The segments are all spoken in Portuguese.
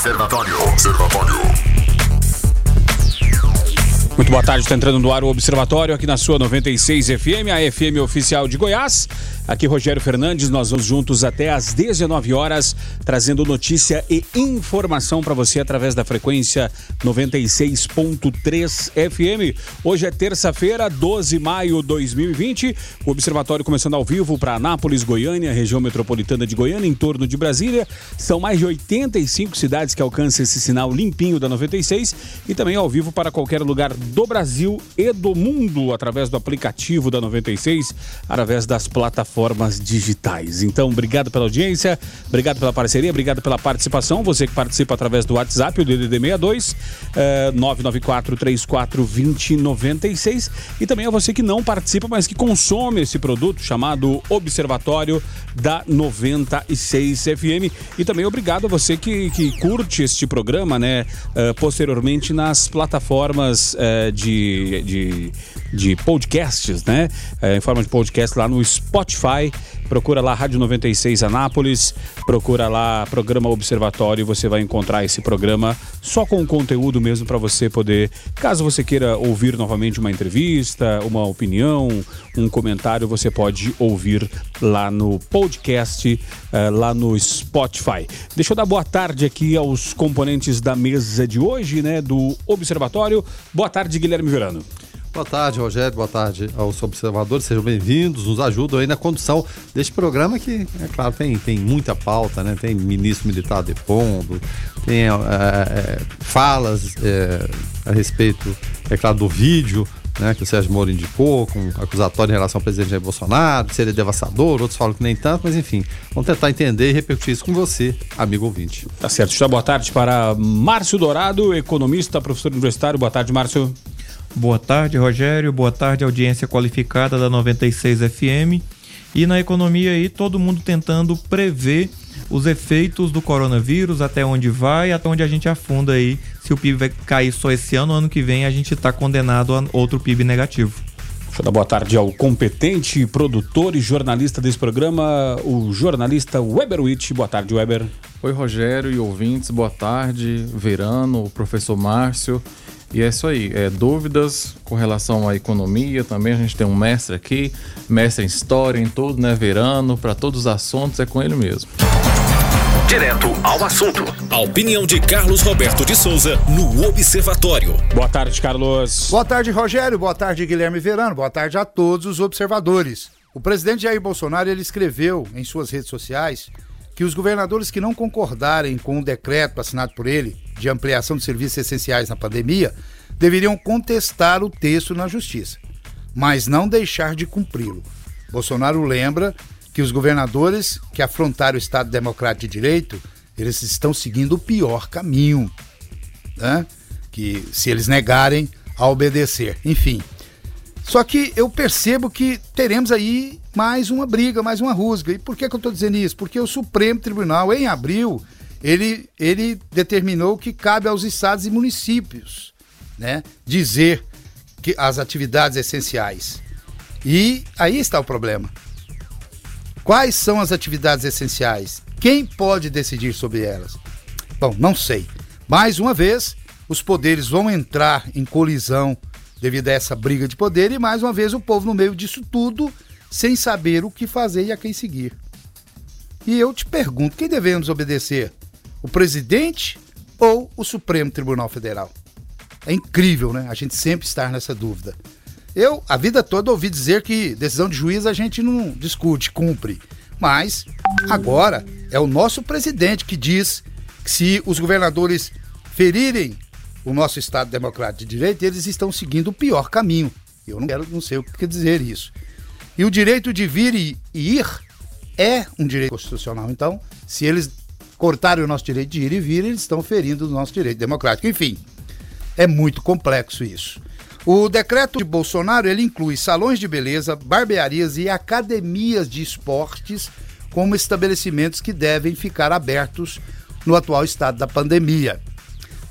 Observatório. Observatório. Muito boa tarde, está entrando no ar o Observatório aqui na sua 96 FM, a FM oficial de Goiás. Aqui Rogério Fernandes, nós vamos juntos até às 19 horas, trazendo notícia e informação para você através da frequência 96.3 FM. Hoje é terça-feira, 12 de maio de 2020. O Observatório começando ao vivo para Anápolis, Goiânia, região metropolitana de Goiânia, em torno de Brasília. São mais de 85 cidades que alcançam esse sinal limpinho da 96 e também ao vivo para qualquer lugar do Brasil e do mundo através do aplicativo da 96, através das plataformas digitais. Então, obrigado pela audiência, obrigado pela parceria, obrigado pela participação. Você que participa através do WhatsApp, o DDD 62 eh, 994 34 2096 e também a você que não participa, mas que consome esse produto chamado Observatório da 96 FM. E também obrigado a você que, que curte este programa, né? eh, posteriormente nas plataformas eh, de, de, de podcasts, né? Eh, em forma de podcast lá no Spotify. Procura lá Rádio 96 Anápolis, procura lá programa Observatório, você vai encontrar esse programa só com conteúdo mesmo para você poder, caso você queira ouvir novamente uma entrevista, uma opinião, um comentário, você pode ouvir lá no podcast, eh, lá no Spotify. Deixa eu dar boa tarde aqui aos componentes da mesa de hoje, né, do Observatório. Boa tarde, Guilherme Verano. Boa tarde, Rogério. Boa tarde aos observadores. Sejam bem-vindos. Nos ajudam aí na condução deste programa que, é claro, tem, tem muita pauta, né? Tem ministro militar depondo, tem é, é, falas é, a respeito, é claro, do vídeo né, que o Sérgio Moro indicou, com acusatório em relação ao presidente Jair Bolsonaro, ser ele devastador, outros falam que nem tanto, mas enfim, vamos tentar entender e repercutir isso com você, amigo ouvinte. Tá certo. Dar boa tarde para Márcio Dourado, economista, professor universitário. Boa tarde, Márcio. Boa tarde, Rogério. Boa tarde, audiência qualificada da 96 FM. E na economia aí, todo mundo tentando prever os efeitos do coronavírus, até onde vai, até onde a gente afunda aí. Se o PIB vai cair só esse ano, ano que vem a gente está condenado a outro PIB negativo. Deixa eu dar boa tarde ao competente produtor e jornalista desse programa, o jornalista Weber Witt. Boa tarde, Weber. Oi, Rogério e ouvintes, boa tarde. Verano, o professor Márcio. E é isso aí, é, dúvidas com relação à economia também. A gente tem um mestre aqui, mestre em história, em tudo, né? Verano, para todos os assuntos, é com ele mesmo. Direto ao assunto. A opinião de Carlos Roberto de Souza no Observatório. Boa tarde, Carlos. Boa tarde, Rogério. Boa tarde, Guilherme Verano. Boa tarde a todos os observadores. O presidente Jair Bolsonaro ele escreveu em suas redes sociais que os governadores que não concordarem com o decreto assinado por ele de ampliação de serviços essenciais na pandemia deveriam contestar o texto na justiça, mas não deixar de cumpri-lo. Bolsonaro lembra que os governadores que afrontaram o Estado Democrático de Direito, eles estão seguindo o pior caminho, né? que se eles negarem a obedecer. Enfim, só que eu percebo que teremos aí mais uma briga, mais uma rusga. E por que, que eu estou dizendo isso? Porque o Supremo Tribunal, em abril, ele, ele determinou que cabe aos estados e municípios né, dizer que as atividades essenciais. E aí está o problema. Quais são as atividades essenciais? Quem pode decidir sobre elas? Bom, não sei. Mais uma vez, os poderes vão entrar em colisão devido a essa briga de poder e mais uma vez o povo no meio disso tudo sem saber o que fazer e a quem seguir. E eu te pergunto, quem devemos obedecer? O presidente ou o Supremo Tribunal Federal? É incrível, né? A gente sempre estar nessa dúvida. Eu, a vida toda, ouvi dizer que decisão de juiz a gente não discute, cumpre. Mas agora é o nosso presidente que diz que se os governadores ferirem o nosso Estado Democrático de Direito, eles estão seguindo o pior caminho. Eu não quero, não sei o que quer dizer isso. E o direito de vir e, e ir é um direito constitucional. Então, se eles cortarem o nosso direito de ir e vir, eles estão ferindo o nosso direito democrático. Enfim, é muito complexo isso. O decreto de Bolsonaro ele inclui salões de beleza, barbearias e academias de esportes como estabelecimentos que devem ficar abertos no atual estado da pandemia.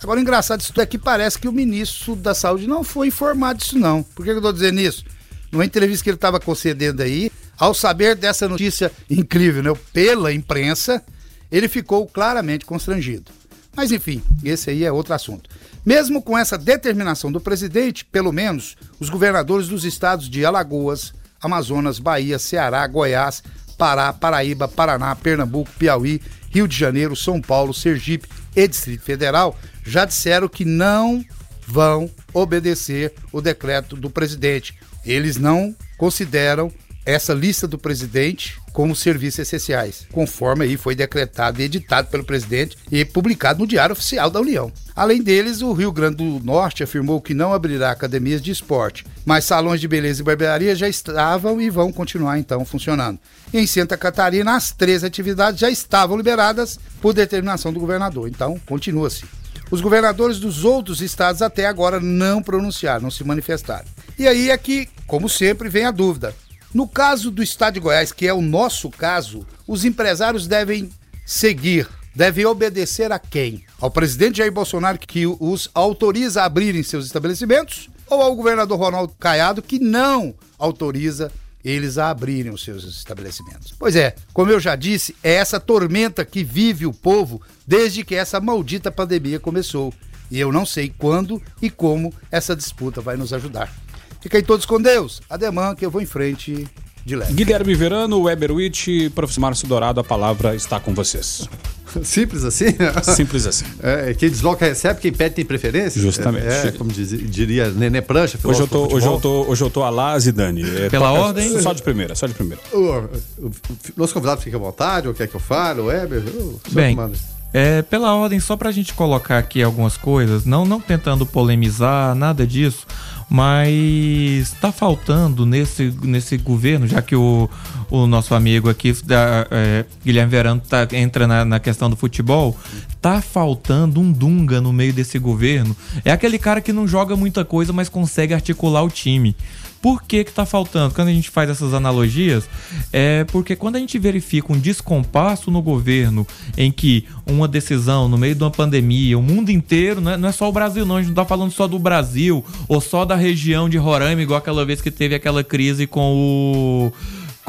Agora, engraçado disso é que parece que o ministro da Saúde não foi informado disso, não. Por que eu estou dizendo isso? Numa entrevista que ele estava concedendo aí, ao saber dessa notícia incrível, né, pela imprensa, ele ficou claramente constrangido. Mas enfim, esse aí é outro assunto. Mesmo com essa determinação do presidente, pelo menos os governadores dos estados de Alagoas, Amazonas, Bahia, Ceará, Goiás, Pará, Paraíba, Paraná, Pernambuco, Piauí, Rio de Janeiro, São Paulo, Sergipe e Distrito Federal já disseram que não vão obedecer o decreto do presidente. Eles não consideram essa lista do presidente como serviços essenciais, conforme aí foi decretado e editado pelo presidente e publicado no Diário Oficial da União. Além deles, o Rio Grande do Norte afirmou que não abrirá academias de esporte, mas salões de beleza e barbearia já estavam e vão continuar então funcionando. Em Santa Catarina, as três atividades já estavam liberadas por determinação do governador, então continua-se. Os governadores dos outros estados até agora não pronunciaram, não se manifestaram. E aí é que, como sempre, vem a dúvida. No caso do estado de Goiás, que é o nosso caso, os empresários devem seguir, devem obedecer a quem? Ao presidente Jair Bolsonaro, que os autoriza a abrirem seus estabelecimentos, ou ao governador Ronaldo Caiado, que não autoriza eles a abrirem os seus estabelecimentos. Pois é, como eu já disse, é essa tormenta que vive o povo desde que essa maldita pandemia começou. E eu não sei quando e como essa disputa vai nos ajudar. Fiquem todos com Deus. Ademã que eu vou em frente de leve. Guilherme Verano, Weber Witt, professor Márcio Dourado, a palavra está com vocês. Simples assim? Simples assim. É, quem desloca recebe, quem pede tem preferência? Justamente. É, é como diz, diria Nenê Prancha. Hoje eu, tô, hoje, eu tô, hoje eu tô a lá, Zidane. É, Pela toca- ordem? Só de primeira, só de primeira. O, o, o nosso convidado fica à vontade, ou quer que eu fale, o Weber? O senhor Bem, que manda. É, pela ordem, só pra gente colocar aqui algumas coisas, não, não tentando polemizar, nada disso, mas tá faltando nesse, nesse governo, já que o, o nosso amigo aqui, da, é, Guilherme Verano, tá, entra na, na questão do futebol, tá faltando um Dunga no meio desse governo. É aquele cara que não joga muita coisa, mas consegue articular o time. Por que que tá faltando? Quando a gente faz essas analogias, é porque quando a gente verifica um descompasso no governo em que uma decisão no meio de uma pandemia, o mundo inteiro, não é, não é só o Brasil não, a gente não tá falando só do Brasil ou só da região de Roraima, igual aquela vez que teve aquela crise com o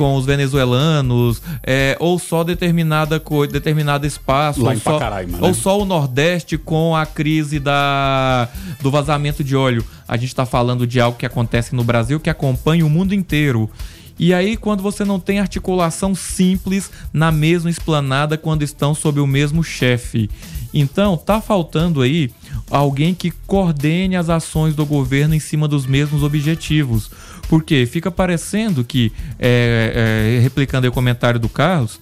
com os venezuelanos, é, ou só determinada coisa, determinado espaço, Lá ou só, Pacaraima, né? ou só o Nordeste com a crise da, do vazamento de óleo. A gente está falando de algo que acontece no Brasil que acompanha o mundo inteiro. E aí, quando você não tem articulação simples na mesma esplanada quando estão sob o mesmo chefe. Então, tá faltando aí alguém que coordene as ações do governo em cima dos mesmos objetivos. Porque fica parecendo que, é, é, replicando o comentário do Carlos,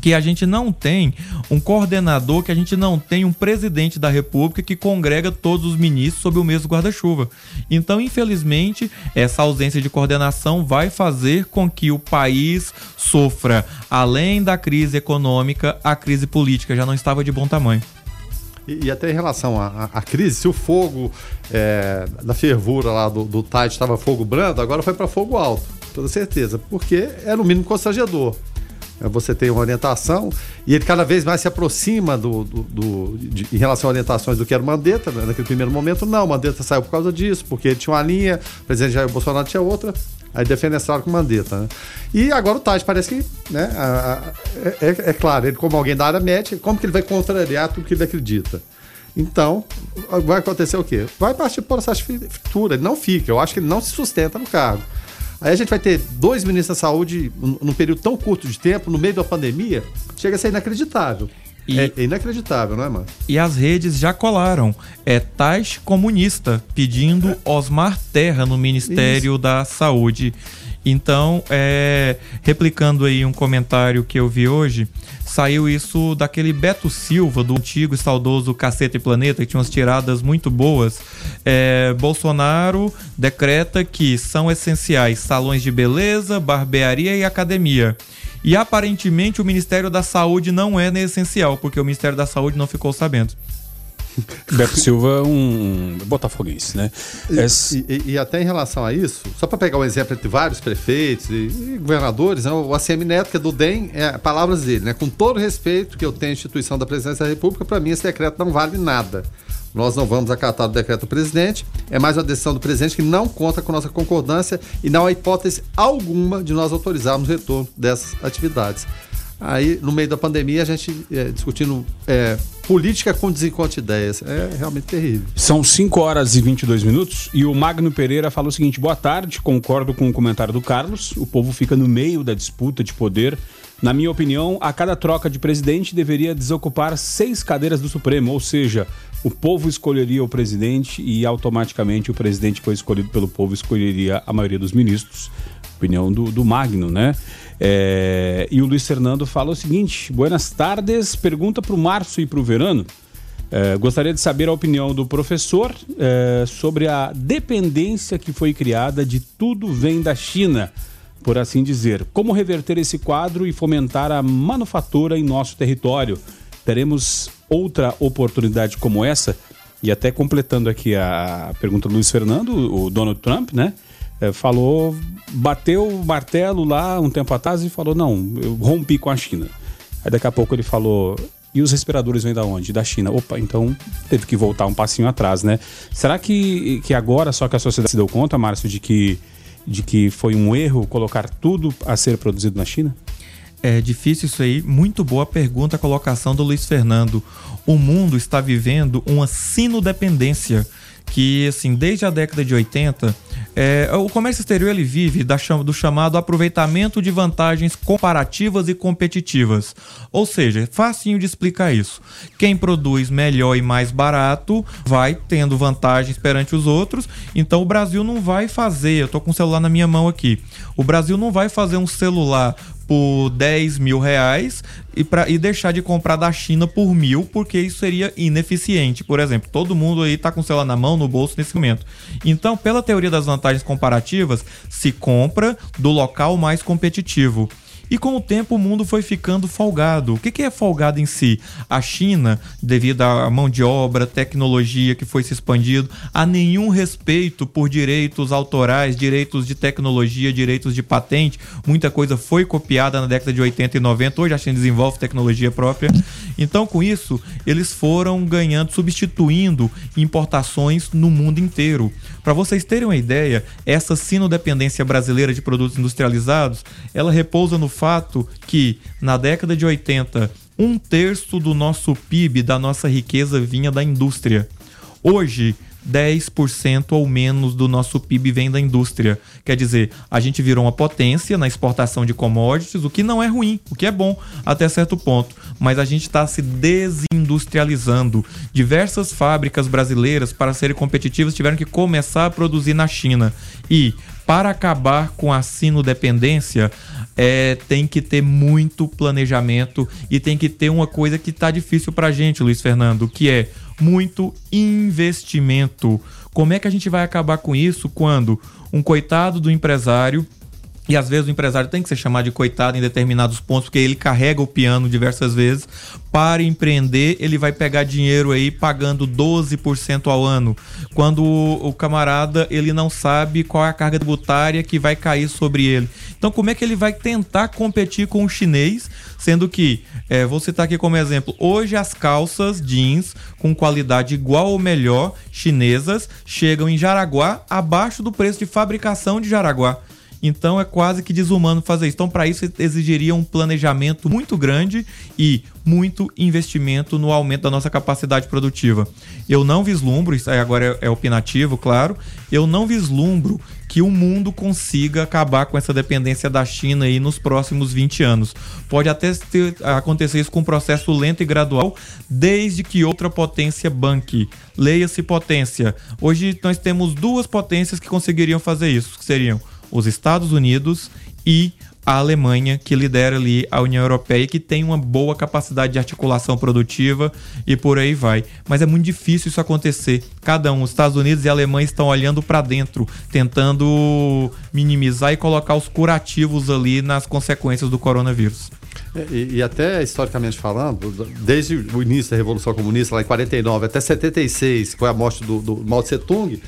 que a gente não tem um coordenador, que a gente não tem um presidente da República que congrega todos os ministros sob o mesmo guarda-chuva. Então, infelizmente, essa ausência de coordenação vai fazer com que o país sofra, além da crise econômica, a crise política já não estava de bom tamanho. E, e até em relação à, à- crise, se o fogo é, da fervura lá do, do Tide estava fogo brando, agora foi para fogo alto, toda certeza, porque é no mínimo constrangedor. É, Você tem uma orientação e ele cada vez mais se aproxima do, do- do- de- em relação a orientações do que era o Mandetta. né? Naquele primeiro momento, não, Mandetta saiu por causa disso, porque ele tinha uma linha, o presidente Jair Bolsonaro tinha outra. Aí defenestraram com Mandetta, né? E agora o Tade parece que, né? a- a- é, é- claro, ele como alguém da área médica, como que ele vai contrariar tudo que ele acredita? Então, vai acontecer o quê? Vai partir por essa fritura, ele não fica, eu acho que ele não se sustenta no cargo. Aí a gente vai ter dois ministros da saúde num período tão curto de tempo, no meio da pandemia, chega a ser inacreditável. E- É, inacreditável, não é, mano? E as redes já colaram. É Tais Comunista pedindo Osmar Terra no Ministério da Saúde. Então, é, replicando aí um comentário que eu vi hoje, saiu isso daquele Beto Silva, do antigo e saudoso Caceta e Planeta, que tinha umas tiradas muito boas. É, Bolsonaro decreta que são essenciais salões de beleza, barbearia e academia. E aparentemente o Ministério da Saúde não é essencial, porque o Ministério da Saúde não ficou sabendo. Beto Silva, um botafoguense, né? E, É- e- e até em relação a isso, só para pegar um exemplo entre vários prefeitos e, e governadores, né, o ACM Neto, que é do DEM, é palavras dele, né? Com todo o respeito que eu tenho à instituição da presidência da República, para mim esse decreto não vale nada. Nós não vamos acatar o decreto do presidente, é mais uma decisão do presidente que não conta com nossa concordância e não há hipótese alguma de nós autorizarmos o retorno dessas atividades. Aí, no meio da pandemia, a gente é, discutindo é, política com desencontro de ideias. É realmente terrível. São 5 horas e 22 minutos e o Magno Pereira falou o seguinte: boa tarde, concordo com o comentário do Carlos. O povo fica no meio da disputa de poder. Na minha opinião, a cada troca de presidente deveria desocupar seis cadeiras do Supremo, ou seja, o povo escolheria o presidente e automaticamente o presidente que foi escolhido pelo povo escolheria a maioria dos ministros. Opinião do, do Magno, né? É, e o Luiz Fernando fala o seguinte: Buenas tardes, pergunta para o Márcio e para o Verano. É, gostaria de saber a opinião do professor é, sobre a dependência que foi criada de tudo vem da China, por assim dizer. Como reverter esse quadro e fomentar a manufatura em nosso território? Teremos outra oportunidade como essa? E até completando aqui a pergunta do Luiz Fernando, o Donald Trump, né? É, falou, bateu o martelo lá um tempo atrás e falou: não, eu rompi com a China. Aí daqui a pouco ele falou: e os respiradores vêm da onde? Da China. Opa, então teve que voltar um passinho atrás, né? Será que, que agora só que a sociedade se deu conta, Márcio, de que, de que foi um erro colocar tudo a ser produzido na China? É difícil isso aí. Muito boa pergunta a colocação do Luiz Fernando. O mundo está vivendo uma sinodependência que, assim, desde a década de 80, é, o comércio exterior ele vive da, do chamado aproveitamento de vantagens comparativas e competitivas. Ou seja, é facinho de explicar isso. Quem produz melhor e mais barato vai tendo vantagens perante os outros. Então o Brasil não vai fazer, eu estou com o celular na minha mão aqui. O Brasil não vai fazer um celular por 10 mil reais e, pra, e deixar de comprar da China por mil, porque isso seria ineficiente. Por exemplo, todo mundo aí está com o celular na mão, no bolso nesse momento. Então, pela teoria das vantagens comparativas, se compra do local mais competitivo. E com o tempo o mundo foi ficando folgado. O que é folgado em si? A China, devido à mão de obra, tecnologia que foi se expandindo, há nenhum respeito por direitos autorais, direitos de tecnologia, direitos de patente. Muita coisa foi copiada na década de 80 e 90. Hoje a China desenvolve tecnologia própria. Então, com isso, eles foram ganhando, substituindo importações no mundo inteiro. Para vocês terem uma ideia, essa sinodependência brasileira de produtos industrializados, ela repousa no fato que, na década de 80, um terço do nosso PIB, da nossa riqueza, vinha da indústria. Hoje, 10% ou menos do nosso PIB vem da indústria. Quer dizer, a gente virou uma potência na exportação de commodities, o que não é ruim, o que é bom até certo ponto. Mas a gente está se desindustrializando. Diversas fábricas brasileiras, para serem competitivas, tiveram que começar a produzir na China. E para acabar com a sinodependência, é, tem que ter muito planejamento e tem que ter uma coisa que está difícil para a gente, Luiz Fernando, que é muito investimento. Como é que a gente vai acabar com isso quando um coitado do empresário e às vezes o empresário tem que ser chamado de coitado em determinados pontos, porque ele carrega o piano diversas vezes. Para empreender, ele vai pegar dinheiro aí pagando 12% ao ano. Quando o, camarada ele não sabe qual é a carga tributária que vai cair sobre ele. Então, como é que ele vai tentar competir com o chinês? Sendo que, é, vou citar aqui como exemplo, hoje as calças jeans com qualidade igual ou melhor chinesas chegam em Jaraguá abaixo do preço de fabricação de Jaraguá. Então é quase que desumano fazer isso. Então, para isso, exigiria um planejamento muito grande e muito investimento no aumento da nossa capacidade produtiva. Eu não vislumbro, isso agora é, é opinativo, claro, eu não vislumbro que o mundo consiga acabar com essa dependência da China aí nos próximos 20 anos. Pode até ter, acontecer isso com um processo lento e gradual, desde que outra potência banque. Leia-se potência. Hoje nós temos duas potências que conseguiriam fazer isso, que seriam os Estados Unidos e a Alemanha, que lidera ali a União Europeia, que tem uma boa capacidade de articulação produtiva e por aí vai. Mas é muito difícil isso acontecer. Cada um, os Estados Unidos e a Alemanha estão olhando para dentro, tentando minimizar e colocar os curativos ali nas consequências do coronavírus. É, e, e, até historicamente falando, desde o início da Revolução Comunista, lá em 49 até 76, que foi a morte do, do Mao Tse Tung,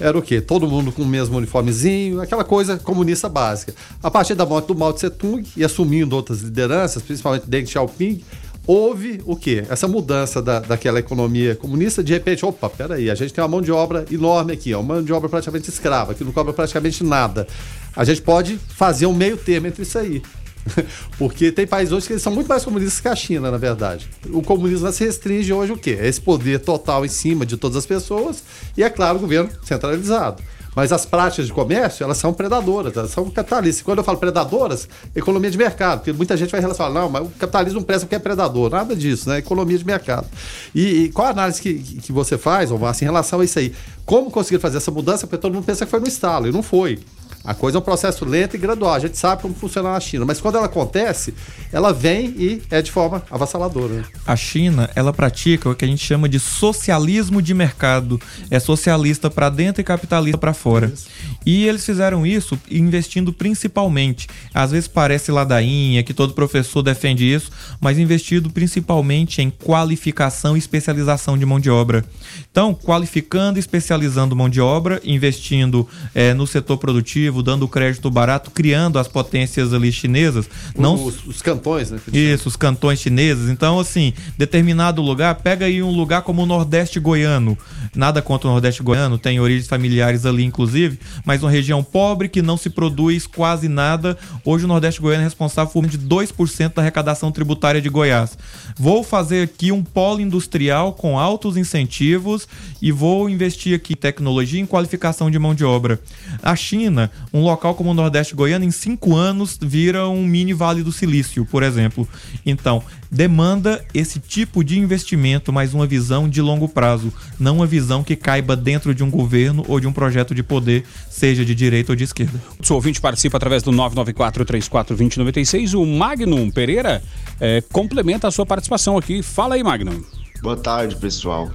era o quê? Todo mundo com o mesmo uniformezinho, aquela coisa comunista básica. A partir da morte do Mao Tse Tung e assumindo outras lideranças, principalmente Deng Xiaoping, houve o quê? Essa mudança da, daquela economia comunista, de repente, opa, peraí, a gente tem uma mão de obra enorme aqui, uma mão de obra praticamente escrava, que não cobra praticamente nada. A gente pode fazer um meio termo entre isso aí. Porque tem países hoje que são muito mais comunistas que a China, na verdade. O comunismo se restringe hoje o quê? É esse poder total em cima de todas as pessoas e, é claro, o governo centralizado. Mas as práticas de comércio, elas são predadoras, elas são capitalistas. Quando eu falo predadoras, economia de mercado, porque muita gente vai relacionar, não, mas o capitalismo presta porque é predador. Nada disso, né? Economia de mercado. E, e qual a análise que, que você faz, Omar, assim, em relação a isso aí? Como conseguir fazer essa mudança? Porque todo mundo pensa que foi no estalo, e não foi. A coisa é um processo lento e gradual. A gente sabe como funciona na China, mas quando ela acontece, ela vem e é de forma avassaladora. A China, ela pratica o que a gente chama de socialismo de mercado. É socialista para dentro e capitalista para fora. Isso. E eles fizeram isso investindo principalmente, às vezes parece ladainha, que todo professor defende isso, mas investido principalmente em qualificação e especialização de mão de obra. Então, qualificando e especializando mão de obra, investindo é, no setor produtivo, dando crédito barato, criando as potências ali chinesas. Não... Os, os cantões, né? Isso, os cantões chineses. Então, assim, determinado lugar, pega aí um lugar como o Nordeste goiano. Nada contra o Nordeste goiano, tem origens familiares ali, inclusive, mas uma região pobre que não se produz quase nada. Hoje o Nordeste goiano é responsável por de 2% da arrecadação tributária de Goiás. Vou fazer aqui um polo industrial com altos incentivos e vou investir aqui em tecnologia e em qualificação de mão de obra. A China, um local como o Nordeste Goiano, em cinco anos vira um mini Vale do Silício, por exemplo. Então, demanda esse tipo de investimento, mas uma visão de longo prazo, não uma visão que caiba dentro de um governo ou de um projeto de poder, seja de direita ou de esquerda. O ouvinte participa através do 994-34-2096. O Magnum Pereira é, complementa a sua participação aqui. Fala aí, Magnum. Boa tarde, pessoal.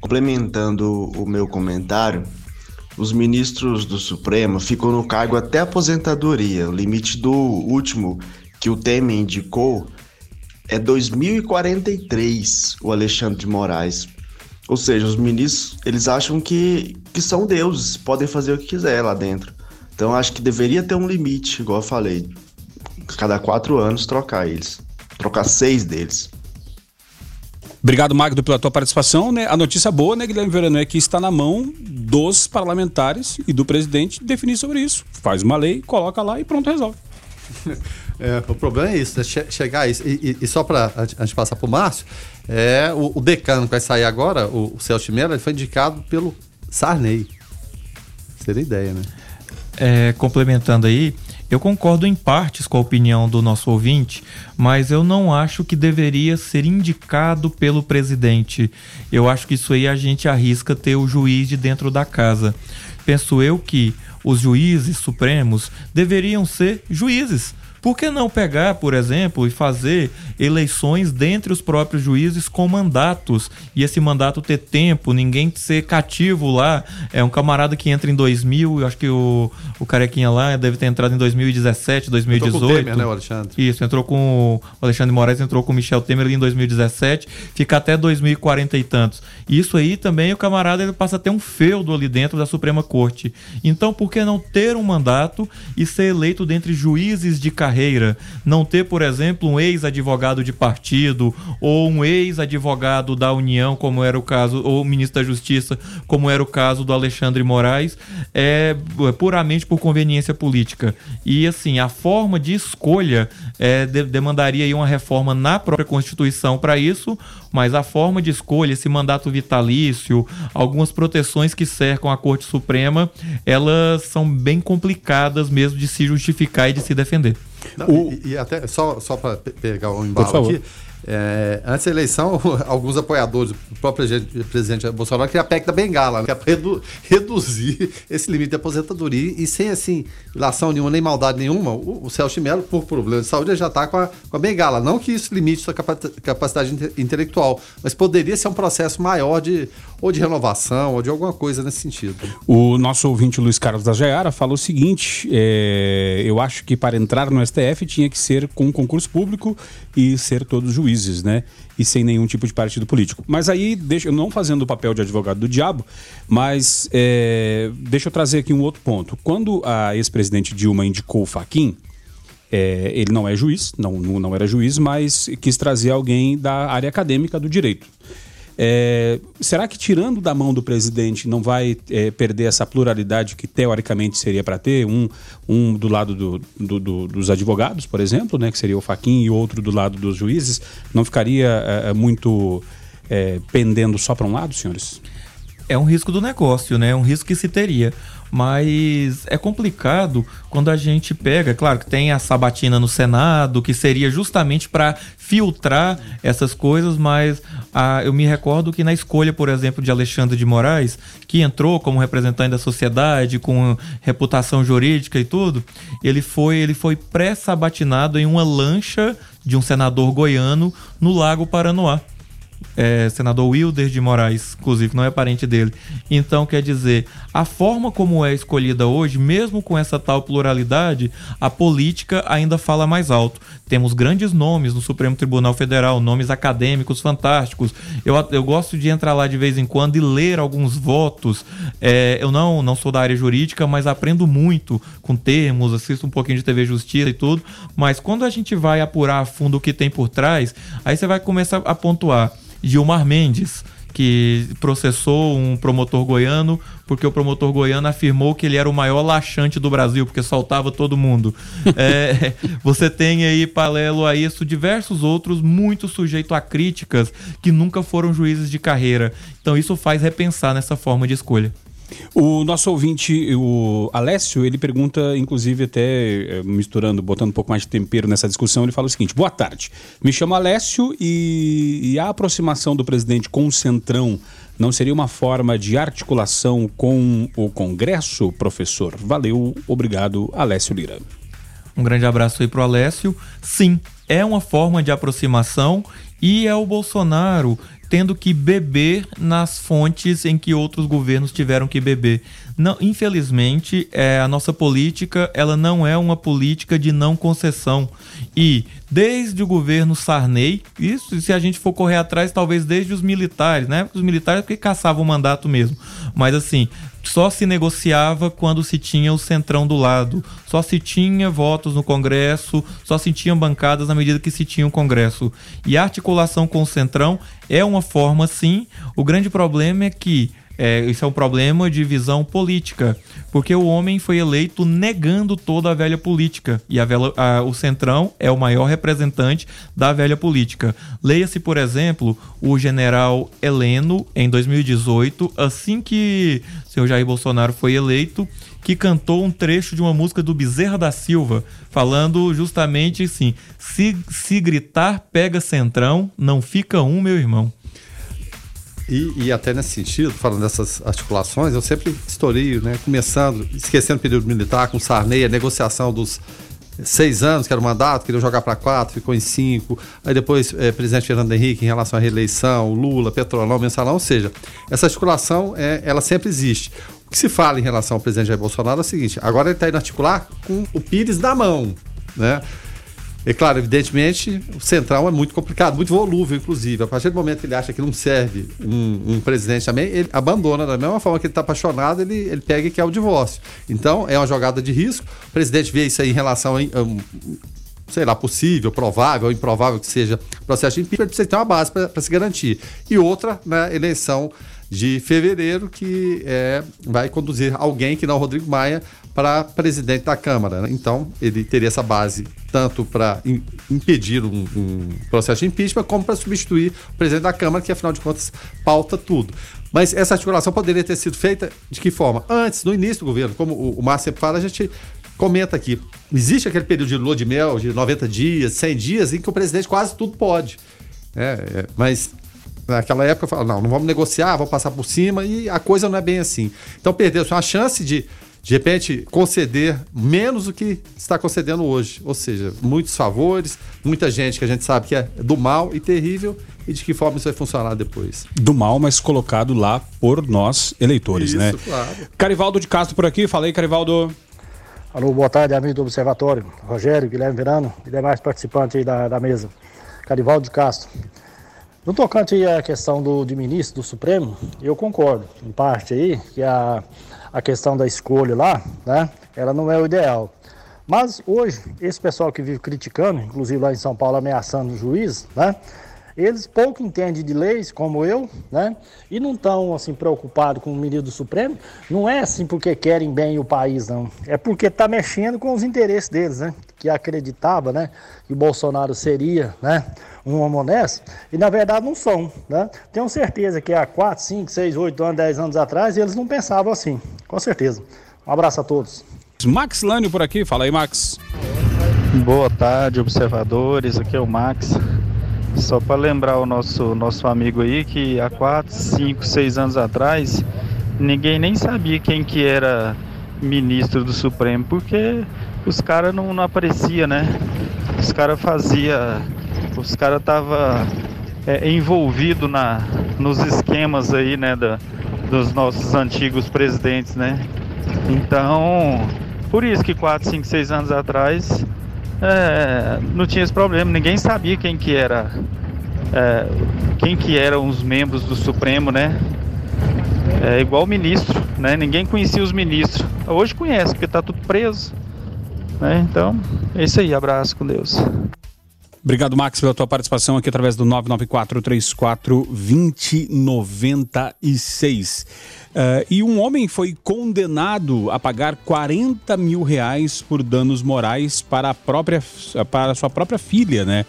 Complementando o meu comentário, os ministros do Supremo ficam no cargo até aposentadoria. O limite do último que o Temer indicou é 2043, o Alexandre de Moraes. Ou seja, os ministros, eles acham que, que são deuses, podem fazer o que quiser lá dentro. Então acho que deveria ter um limite, igual eu falei. Cada quatro anos trocar eles. Trocar seis deles. Obrigado, Magdo, pela tua participação. Né? A notícia boa, né, Guilherme Verano, é que está na mão dos parlamentares e do presidente definir sobre isso. Faz uma lei, coloca lá e pronto, resolve. É, o problema é isso, né? che chegar a isso. E, e, e só para a gente passar para o Márcio, é, o, o, decano que vai sair agora, o, o Celso Mello, ele foi indicado pelo Sarney. Seria ideia, né? É, complementando aí, eu concordo em partes com a opinião do nosso ouvinte, mas eu não acho que deveria ser indicado pelo presidente. Eu acho que isso aí a gente arrisca ter o juiz de dentro da casa. Penso eu que os juízes supremos deveriam ser juízes por que não pegar, por exemplo, e fazer eleições dentre os próprios juízes com mandatos e esse mandato ter tempo, ninguém ser cativo lá? É um camarada que entra em 2000, eu acho que o, o carequinha lá deve ter entrado em 2017, 2018. Entrou com o Temer, né, o Alexandre? Isso, entrou com o Alexandre Moraes, entrou com o Michel Temer ali em 2017, fica até 2040 e tantos. Isso aí também o camarada ele passa a ter um feudo ali dentro da Suprema Corte. Então, por que não ter um mandato e ser eleito dentre juízes de carreira carreira, não ter, por exemplo, um ex-advogado de partido ou um ex-advogado da União, como era o caso, ou ministro da Justiça, como era o caso do Alexandre Moraes, é, é puramente por conveniência política. E assim, a forma de escolha é, de, demandaria uma reforma na própria Constituição para isso, mas a forma de escolha, esse mandato vitalício, algumas proteções que cercam a Corte Suprema, elas são bem complicadas mesmo de se justificar e de se defender. Não, o... e, e, até, só, só para pegar o um embalo aqui, é, antes da eleição, alguns apoiadores, o próprio presidente Bolsonaro, queria a PEC da Bengala, né, que é para redu reduzir esse limite de aposentadoria e sem assim, ilação nenhuma, nem maldade nenhuma, o, o Celso Melo, por problema de saúde, já está com a, com a Bengala. Não que isso limite sua capacidade intelectual, mas poderia ser um processo maior de ou de renovação, ou de alguma coisa nesse sentido. O nosso ouvinte Luiz Carlos da Jaiara falou o seguinte: é, eu acho que para entrar no STF tinha que ser com concurso público e ser todos juízes juízes, né? E sem nenhum tipo de partido político. Mas aí, deixa, não fazendo o papel de advogado do diabo, mas é, deixa eu trazer aqui um outro ponto. Quando a ex-presidente Dilma indicou o Faquin, é, ele não é juiz, não, não era juiz, mas quis trazer alguém da área acadêmica do direito. É, será que tirando da mão do presidente não vai é, perder essa pluralidade que teoricamente seria para ter? Um, um do lado do, do, do, dos advogados, por exemplo, né, que seria o Faquin, e outro do lado dos juízes. Não ficaria é, é muito é, pendendo só para um lado, senhores? É um risco do negócio, né? É um risco que se teria mas é complicado quando a gente pega, claro que tem a sabatina no Senado, que seria justamente para filtrar essas coisas, mas ah, eu me recordo que na escolha, por exemplo, de Alexandre de Moraes, que entrou como representante da sociedade, com reputação jurídica e tudo, ele foi, ele foi pré-sabatinado em uma lancha de um senador goiano no Lago Paranoá é, senador Wilder de Moraes, inclusive, não é parente dele. Então, quer dizer, a forma como é escolhida hoje, mesmo com essa tal pluralidade, a política ainda fala mais alto. Temos grandes nomes no Supremo Tribunal Federal, nomes acadêmicos fantásticos. Eu, eu gosto de entrar lá de vez em quando e ler alguns votos. É, eu não, não sou da área jurídica, mas aprendo muito com termos, assisto um pouquinho de TV Justiça e tudo. Mas quando a gente vai apurar a fundo o que tem por trás, aí você vai começar a pontuar. Gilmar Mendes, que processou um promotor goiano porque o promotor goiano afirmou que ele era o maior laxante do Brasil, porque soltava todo mundo. é, você tem aí, paralelo a isso, diversos outros muito sujeitos a críticas que nunca foram juízes de carreira. Então isso faz repensar nessa forma de escolha. O nosso ouvinte, o Alessio, ele pergunta, inclusive até eh, misturando, botando um pouco mais de tempero nessa discussão, ele fala o seguinte: boa tarde. Me chamo Alessio e, e a aproximação do presidente com o Centrão não seria uma forma de articulação com o Congresso, professor? Valeu, obrigado, Alessio Lira. Um grande abraço aí pro Alessio. Sim, é uma forma de aproximação e é o Bolsonaro tendo que beber nas fontes em que outros governos tiveram que beber. Não, infelizmente, é, a nossa política ela não é uma política de não concessão. E desde o governo Sarney, isso se a gente for correr atrás, talvez desde os militares, né? Os militares que caçavam o mandato mesmo. Mas assim, só se negociava quando se tinha o centrão do lado, só se tinha votos no Congresso, só se tinham bancadas na medida que se tinha o Congresso. E a articulação com o centrão é uma forma, sim. O grande problema é que é, isso é um problema de visão política, porque o homem foi eleito negando toda a velha política e a velha, a, o Centrão é o maior representante da velha política. Leia-se, por exemplo, o general Heleno em 2018, assim que o senhor Jair Bolsonaro foi eleito, que cantou um trecho de uma música do Bezerra da Silva, falando justamente assim: se, se gritar, pega centrão, não fica um, meu irmão. E, e, até nesse sentido, falando dessas articulações, eu sempre historio, né? Começando, esquecendo o período militar, com Sarney, a negociação dos seis anos, que era o mandato, queria jogar para quatro, ficou em cinco. Aí depois, é, presidente Fernando Henrique em relação à reeleição, Lula, Petrolão, Mensalão, ou seja, essa articulação, é, ela sempre existe. O que se fala em relação ao presidente Jair Bolsonaro é o seguinte: agora ele está indo articular com o Pires na mão, né? É claro, evidentemente, o central é muito complicado, muito volúvel, inclusive. A partir do momento que ele acha que não serve um, um presidente também, ele abandona. Da mesma forma que ele está apaixonado, ele, ele pega e quer o divórcio. Então, é uma jogada de risco. O presidente vê isso aí em relação a. Um, sei lá, possível, provável, improvável que seja processo de impeachment, precisa ter uma base para se garantir. E outra na né, eleição de fevereiro, que é, vai conduzir alguém que não o Rodrigo Maia para presidente da Câmara. Né? Então, ele teria essa base tanto para impedir um, um, processo de impeachment, como para substituir o presidente da Câmara, que afinal de contas pauta tudo. Mas essa articulação poderia ter sido feita de que forma? Antes, no início do governo, como o, o Márcio sempre fala, a gente comenta aqui. Existe aquele período de lua de mel, de 90 dias, 100 dias, em que o presidente quase tudo pode. É, é, mas naquela época, fala, não, não vamos negociar, vamos passar por cima, e a coisa não é bem assim. Então perdeu-se uma chance de de repente conceder menos do que está concedendo hoje. Ou seja, muitos favores, muita gente que a gente sabe que é do mal e terrível, e de que forma isso vai funcionar depois. Do mal, mas colocado lá por nós, eleitores, isso, né? Claro. Carivaldo de Castro por aqui, falei, Carivaldo. Alô, boa tarde, amigo do Observatório, Rogério, Guilherme Verano e demais participantes aí da, da mesa. Carivaldo de Castro. No tocante à questão do, de ministro do Supremo, eu concordo, em parte aí, que a a questão da escolha lá, né? Ela não é o ideal. Mas hoje, esse pessoal que vive criticando, inclusive lá em São Paulo ameaçando o juiz, né? eles pouco entendem de leis, como eu, né? E não estão assim preocupados com o ministro do Supremo. Não é assim porque querem bem o país, não. É porque está mexendo com os interesses deles, né? Que acreditava, né? Que o Bolsonaro seria, né? Um homem honesto. E na verdade não são, né? Tenho certeza que há 4, 5, 6, 8 anos, 10 anos atrás eles não pensavam assim. Com certeza. Um abraço a todos. Max Lânio por aqui. Fala aí, Max. Boa tarde, observadores. Aqui é o Max. Só para lembrar o nosso, nosso amigo aí que há 4, 5, 6 anos atrás ninguém nem sabia quem que era ministro do Supremo, porque os caras não, não aparecia, né? Os caras fazia, os caras tava é, envolvido na nos esquemas aí, né, da, dos nossos antigos presidentes, né? Então, por isso que 4, 5, 6 anos atrás é, não tinha esse problema, ninguém sabia quem que era é, quem que eram os membros do Supremo, né? É igual ministro, né? Ninguém conhecia os ministros. Hoje conhece, porque tá tudo preso. Né? Então, é isso aí, abraço com Deus. Obrigado, Max, pela tua participação aqui através do 994-34-2096. Uh, e um homem foi condenado a pagar 40 mil reais por danos morais para a, própria, para sua própria filha, né?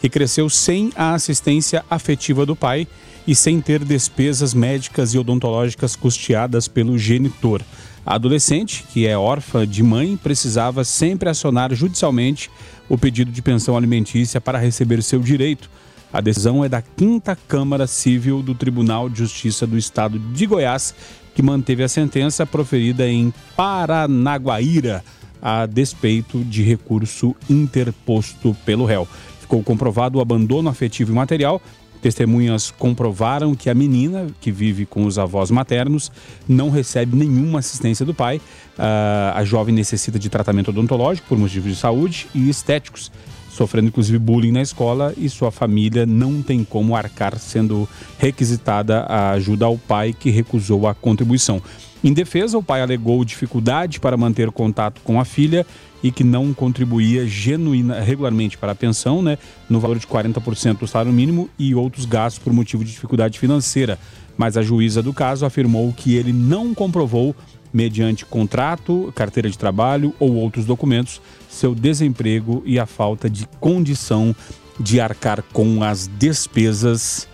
Que cresceu sem a assistência afetiva do pai e sem ter despesas médicas e odontológicas custeadas pelo genitor. A adolescente, que é órfã de mãe, precisava sempre acionar judicialmente o pedido de pensão alimentícia para receber seu direito a decisão é da Quinta Câmara Civil do Tribunal de Justiça do Estado de Goiás, que manteve a sentença proferida em Paranaguaíra, a despeito de recurso interposto pelo réu. Ficou comprovado o abandono afetivo e material. Testemunhas comprovaram que a menina, que vive com os avós maternos, não recebe nenhuma assistência do pai. Uh, a jovem necessita de tratamento odontológico por motivos de saúde e estéticos sofrendo inclusive bullying na escola e sua família não tem como arcar, sendo requisitada a ajuda ao pai que recusou a contribuição. Em defesa, o pai alegou dificuldade para manter contato com a filha e que não contribuía genuína, regularmente para a pensão, né, no valor de 40% do salário mínimo e outros gastos por motivo de dificuldade financeira. Mas a juíza do caso afirmou que ele não comprovou mediante contrato, carteira de trabalho ou outros documentos, seu desemprego e a falta de condição de arcar com as despesas.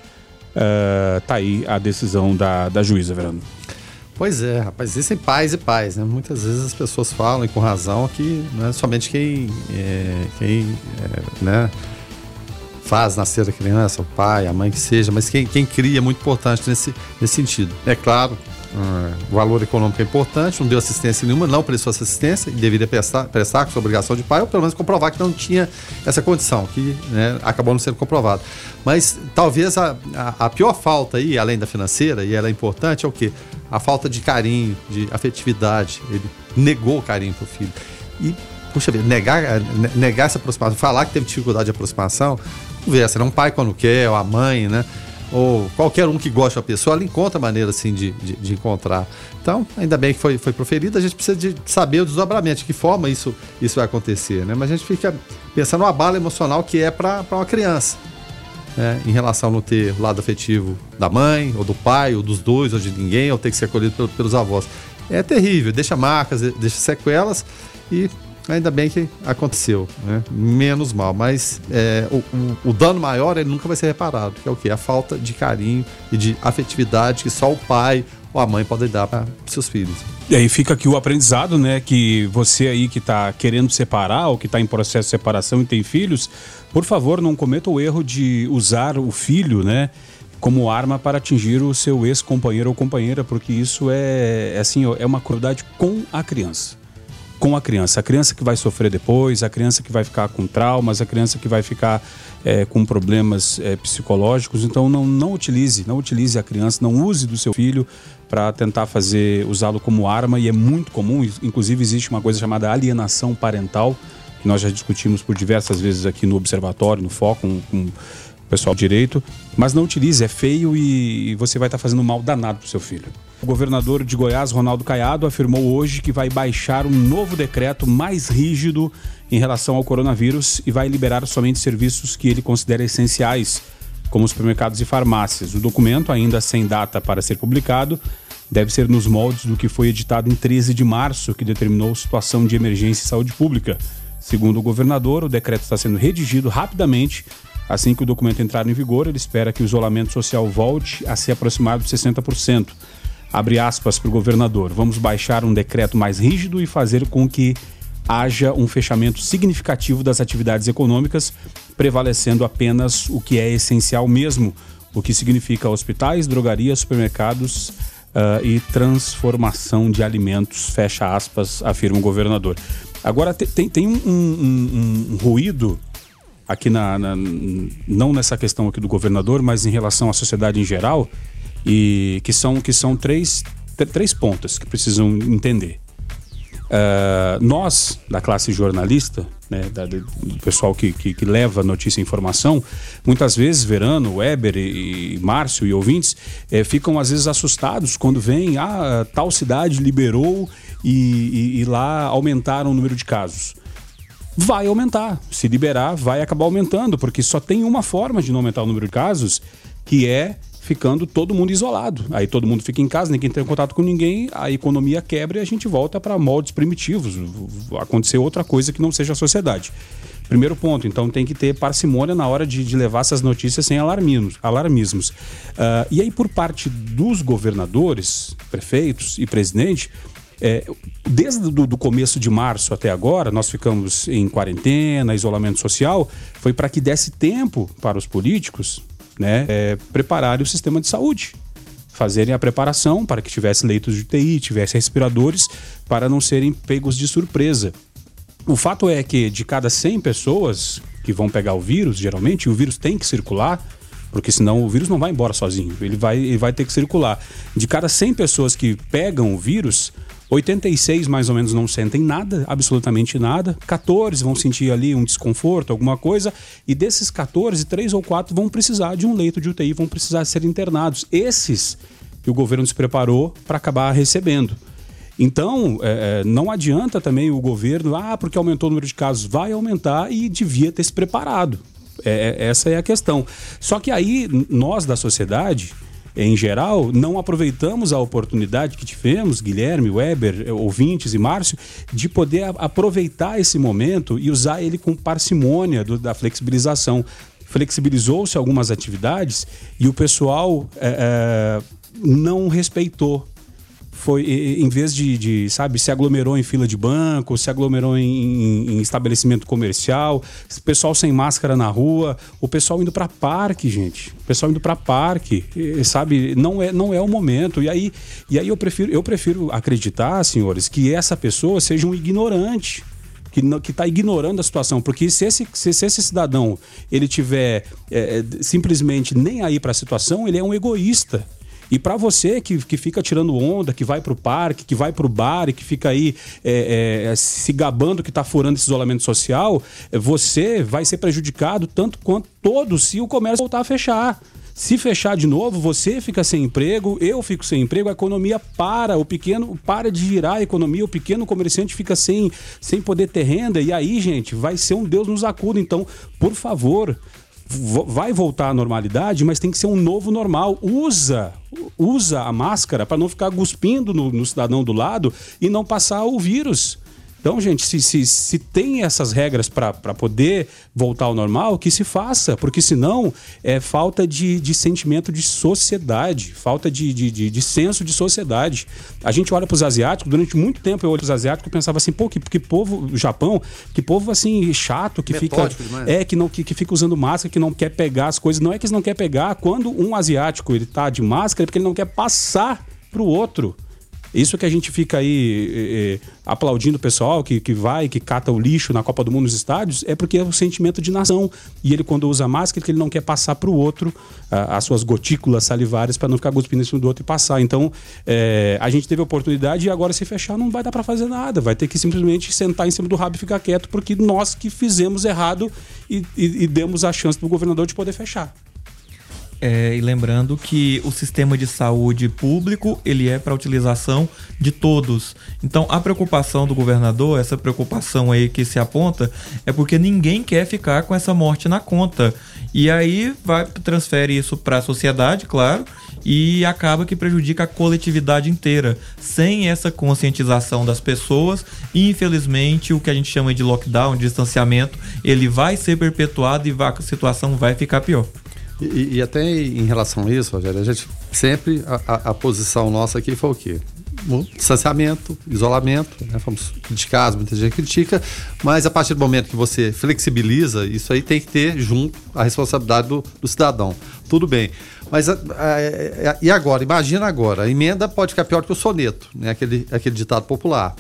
Uh, tá aí a decisão da, da juíza, Verano. Pois é, rapaz, existem pais e pais, né? Muitas vezes as pessoas falam, e com razão, que não é somente quem, é, quem é, né, faz nascer a criança, o pai, a mãe que seja, mas quem, quem cria é muito importante nesse, nesse sentido. É claro, o valor econômico é importante, não deu assistência nenhuma, não prestou assistência e deveria prestar, prestar com sua obrigação de pai, ou pelo menos comprovar que não tinha essa condição, que né, acabou não sendo comprovado. Mas talvez a, a, a, pior falta aí, além da financeira, e ela é importante, é o quê? A falta de carinho, de afetividade. Ele negou o carinho pro filho. E, puxa vida, negar, negar essa aproximação, falar que teve dificuldade de aproximação, conversa, né? Um pai quando quer, ou a mãe, né? ou qualquer um que goste da pessoa, ela encontra maneira assim de, de, de, encontrar. Então, ainda bem que foi, foi proferida, a gente precisa de saber o desdobramento, de que forma isso, isso vai acontecer, né? Mas a gente fica pensando no abalo emocional que é para uma criança. Né? Em relação a não ter lado afetivo da mãe, ou do pai, ou dos dois, ou de ninguém, ou ter que ser acolhido pelos avós. É terrível, deixa marcas, deixa sequelas e ainda bem que aconteceu, né? Menos mal, mas é, o, o, o, dano maior ele nunca vai ser reparado, que é o que? A falta de carinho e de afetividade que só o pai ou a mãe podem dar para seus filhos. E aí fica aqui o aprendizado, né? Que você aí que está querendo separar ou que está em processo de separação e tem filhos, por favor, não cometa o erro de usar o filho, né? Como arma para atingir o seu ex-companheiro ou companheira, porque isso é, é assim, é uma crueldade com a criança com a criança. A criança que vai sofrer depois, a criança que vai ficar com traumas, a criança que vai ficar é, com problemas é, psicológicos. Então não, não utilize, não utilize a criança, não use do seu filho para tentar fazer usá-lo como arma e é muito comum. Inclusive existe uma coisa chamada alienação parental que nós já discutimos por diversas vezes aqui no observatório, no foco, com, com pessoal direito, mas não utilize, é feio e você vai estar tá fazendo mal danado pro seu filho. O governador de Goiás, Ronaldo Caiado, afirmou hoje que vai baixar um novo decreto mais rígido em relação ao coronavírus e vai liberar somente serviços que ele considera essenciais, como supermercados e farmácias. O documento, ainda sem data para ser publicado, deve ser nos moldes do que foi editado em 13 de março, que determinou situação de emergência em saúde pública. Segundo o governador, o decreto está sendo redigido rapidamente. Assim que o documento entrar em vigor, ele espera que o isolamento social volte a se aproximar dos 60%. Abre aspas para o governador. Vamos baixar um decreto mais rígido e fazer com que haja um fechamento significativo das atividades econômicas, prevalecendo apenas o que é essencial mesmo, o que significa hospitais, drogarias, supermercados uh, e transformação de alimentos, fecha aspas, afirma o governador. Agora, tem, tem um, um, um, ruído aqui, na, na, não nessa questão aqui do governador, mas em relação à sociedade em geral, e que são, que são três, três pontas que precisam entender. Uh, nós, da classe jornalista, né, da, do pessoal que, que, que, leva notícia e informação, muitas vezes, Verano, Weber e, e Márcio e ouvintes, eh, ficam às vezes assustados quando vem, ah, tal cidade liberou e, e, e lá aumentaram o número de casos vai aumentar. Se liberar, vai acabar aumentando, porque só tem uma forma de não aumentar o número de casos, que é ficando todo mundo isolado. Aí todo mundo fica em casa, ninguém tem contato com ninguém, a economia quebra e a gente volta para moldes primitivos. Acontecer outra coisa que não seja a sociedade. Primeiro ponto, então tem que ter parcimônia na hora de, de levar essas notícias sem alarmismos. alarmismos. Uh, e aí, por parte dos governadores, prefeitos e presidente, é, desde do, começo de março até agora, nós ficamos em quarentena, isolamento social, foi para que desse tempo para os políticos né, é, prepararem o sistema de saúde. Fazerem a preparação para que tivesse leitos de UTI, tivesse respiradores, para não serem pegos de surpresa. O fato é que de cada 100 pessoas que vão pegar o vírus, geralmente, o vírus tem que circular, porque senão o vírus não vai embora sozinho, ele vai, ele vai ter que circular. De cada 100 pessoas que pegam o vírus, 86 mais ou menos não sentem nada, absolutamente nada. 14 vão sentir ali um desconforto, alguma coisa. E desses 14, 3 ou 4 vão precisar de um leito de UTI, vão precisar ser internados. Esses que o governo se preparou para acabar recebendo. Então, é, não adianta também o governo, ah, porque aumentou o número de casos, vai aumentar e devia ter se preparado. É, essa é a questão. Só que aí, nós da sociedade, em geral, não aproveitamos a oportunidade que tivemos, Guilherme, Weber, eh, ouvintes e Márcio, de poder aproveitar esse momento e usar ele com parcimônia do, da flexibilização. Flexibilizou-se algumas atividades e o pessoal é, é, não respeitou foi, em vez de, de, sabe, se aglomerou em fila de banco, se aglomerou em, em estabelecimento comercial, pessoal sem máscara na rua, o pessoal indo para parque, gente. O pessoal indo para parque, sabe, não é, não é o momento. E aí, e aí eu prefiro, eu prefiro acreditar, senhores, que essa pessoa seja um ignorante que está ignorando a situação. Porque se esse, se, se esse cidadão ele tiver é, simplesmente nem aí para a situação, ele é um egoísta. E para você que, que fica tirando onda, que vai para o parque, que vai para o bar e que fica aí é, é, se gabando que está furando esse isolamento social, você vai ser prejudicado tanto quanto todos se o comércio voltar a fechar. Se fechar de novo, você fica sem emprego, eu fico sem emprego, a economia para, o pequeno para de girar a economia, o pequeno comerciante fica sem, sem poder ter renda, e aí, gente, vai ser um Deus nos acuda. Então, por favor, vai voltar à normalidade, mas tem que ser um novo normal. Usa, usa a máscara para não ficar cuspindo no, no cidadão do lado e não passar o vírus. Então, gente, se, se, se tem essas regras para poder voltar ao normal, que se faça, porque senão é falta de, de sentimento de sociedade, falta de, de, de, de senso de sociedade. A gente olha para os asiáticos, durante muito tempo eu olho para os asiáticos e pensava assim, pô, que, que povo, o Japão, que povo assim, chato, que Metódico fica. Demais. É, que, não, que, que fica usando máscara, que não quer pegar as coisas. Não é que eles não querem pegar, quando um asiático ele tá de máscara, é porque ele não quer passar para o outro. Isso que a gente fica aí é, aplaudindo o pessoal que, que vai, que cata o lixo na Copa do Mundo nos estádios, é porque é o sentimento de nação. E ele, quando usa máscara, que ele não quer passar para o outro as suas gotículas salivares para não ficar cuspindo em cima do outro e passar. Então, é, a gente teve a oportunidade e agora se fechar não vai dar para fazer nada. Vai ter que simplesmente sentar em cima do rabo e ficar quieto, porque nós que fizemos errado e, e, e demos a chance para o governador de poder fechar. É, e lembrando que o sistema de saúde público ele é para utilização de todos. Então a preocupação do governador, essa preocupação aí que se aponta, é porque ninguém quer ficar com essa morte na conta. E aí vai transfere isso para a sociedade, claro, e acaba que prejudica a coletividade inteira. Sem essa conscientização das pessoas, infelizmente, o que a gente chama de lockdown, de distanciamento, ele vai ser perpetuado e a situação vai ficar pior. E, e, até em relação a isso, Rogério, a gente sempre a, a, posição nossa aqui foi o quê? O distanciamento, isolamento, né? Fomos criticados, muita gente critica, mas a partir do momento que você flexibiliza, isso aí tem que ter junto a responsabilidade do, do cidadão. Tudo bem. Mas a, a, e agora? Imagina agora, a emenda pode ficar pior que o soneto, né? aquele, aquele ditado popular.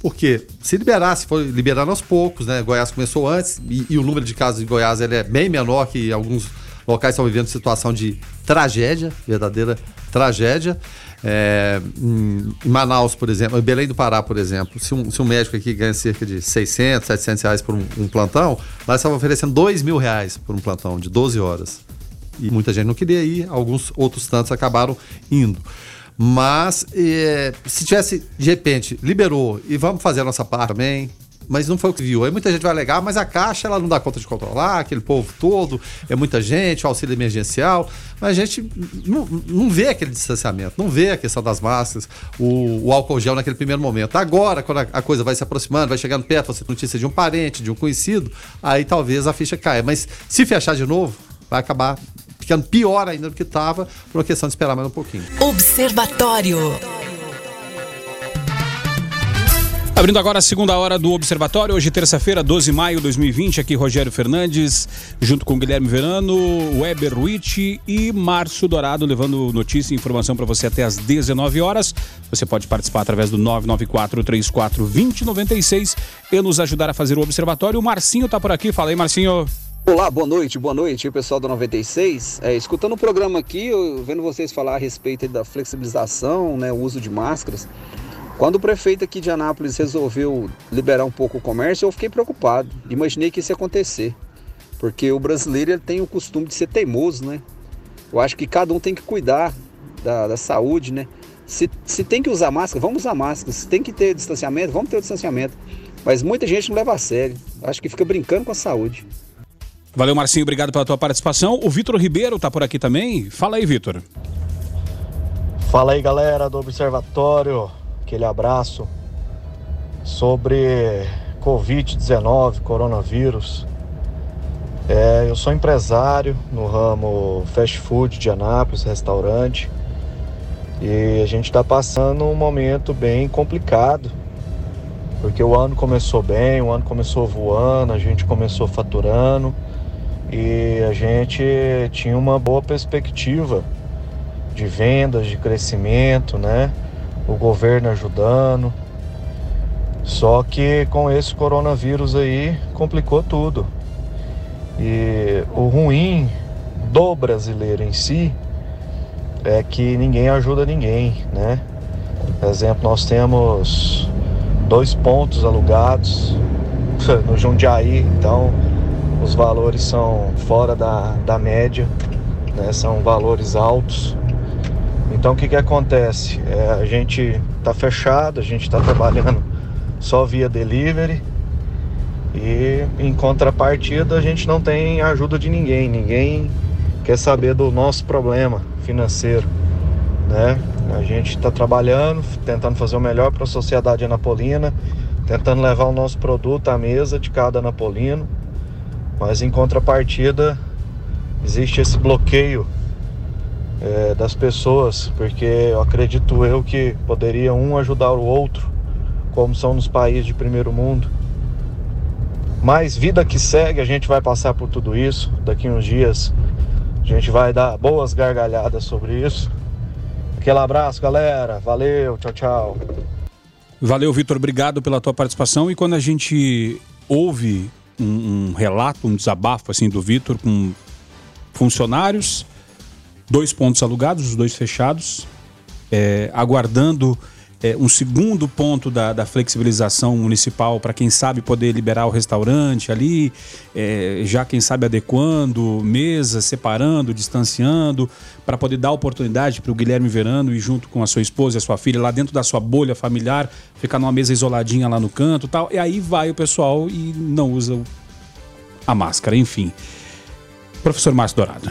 Porque se liberar, se for liberando aos poucos, né? Goiás começou antes e, e o número de casos em Goiás ele é bem menor que alguns locais estão vivendo situação de tragédia, verdadeira tragédia. É, em, Manaus, por exemplo, em Belém do Pará, por exemplo, se um, se um médico aqui ganha cerca de 600, 700 reais por um, um plantão, lá estavam oferecendo 2 mil reais por um plantão de 12 horas. E muita gente não queria ir, alguns outros tantos acabaram indo. Mas é, se tivesse, de repente, liberou e vamos fazer a nossa parte também, mas não foi o que viu. Aí muita gente vai alegar, mas a Caixa ela não dá conta de controlar, aquele povo todo, é muita gente, o auxílio emergencial, mas a gente não, não vê aquele distanciamento, não vê a questão das máscaras, o, o álcool gel naquele primeiro momento. Agora, quando a, a, coisa vai se aproximando, vai chegando perto, você tem notícia de um parente, de um conhecido, aí talvez a ficha caia. Mas se fechar de novo, vai acabar ficando pior ainda do que estava, por uma questão de esperar mais um pouquinho. Observatório. Abrindo agora a segunda hora do Observatório, hoje terça-feira, 12 de maio de 2020, aqui Rogério Fernandes, junto com Guilherme Verano, Weber Witt e Márcio Dourado, levando notícia e informação para você até às 19 horas. Você pode participar através do 994-34-2096 e nos ajudar a fazer o Observatório. O Marcinho está por aqui, fala aí, Marcinho. Olá, boa noite, boa noite, pessoal do 96. É, escutando o programa aqui, eu, vendo vocês falar a respeito da flexibilização, né, o uso de máscaras. Quando o prefeito aqui de Anápolis resolveu liberar um pouco o comércio, eu fiquei preocupado. Imaginei que isso ia acontecer. Porque o brasileiro ele tem o costume de ser teimoso, né? Eu acho que cada um tem que cuidar da, da saúde, né? Se, se tem que usar máscara, vamos usar máscara. Se tem que ter distanciamento, vamos ter o distanciamento. Mas muita gente não leva a sério. Acho que fica brincando com a saúde. Valeu, Marcinho. Obrigado pela tua participação. O Vitor Ribeiro tá por aqui também. Fala aí, Vitor. Fala aí, galera do Observatório aquele abraço sobre Covid-19, coronavírus. É, eu sou empresário no ramo fast food de Anápolis, restaurante, e a gente está passando um momento bem complicado, porque o ano começou bem, o ano começou voando, a gente começou faturando e a gente tinha uma boa perspectiva de vendas, de crescimento, né? O governo ajudando. Só que com esse coronavírus aí complicou tudo. E o ruim do brasileiro em si é que ninguém ajuda ninguém, né? Por exemplo, nós temos dois pontos alugados no Jundiaí, então os valores são fora da, da média, né? são valores altos. Então o que, que acontece? É, a gente está fechado, a gente está trabalhando só via delivery e em contrapartida a gente não tem ajuda de ninguém, ninguém quer saber do nosso problema financeiro, né? A gente está trabalhando, tentando fazer o melhor para a sociedade anapolina, tentando levar o nosso produto à mesa de cada anapolino, mas em contrapartida existe esse bloqueio é, das pessoas, porque eu acredito eu que poderia um ajudar o outro, como são nos países de primeiro mundo. Mas vida que segue, a gente vai passar por tudo isso. Daqui uns dias a gente vai dar boas gargalhadas sobre isso. Aquele abraço, galera. Valeu, tchau, tchau. Valeu, Vitor. Obrigado pela tua participação. E quando a gente ouve um, um relato, um desabafo assim do Vitor com funcionários, dois pontos alugados, os dois fechados, é, aguardando é, um segundo ponto da, da flexibilização municipal para quem sabe poder liberar o restaurante ali, é, já quem sabe adequando, mesas, separando, distanciando, para poder dar oportunidade para o Guilherme Verano e junto com a sua esposa e a sua filha lá dentro da sua bolha familiar, ficar numa mesa isoladinha lá no canto tal. E aí vai o pessoal e não usa a máscara, enfim. Professor Márcio Dourado.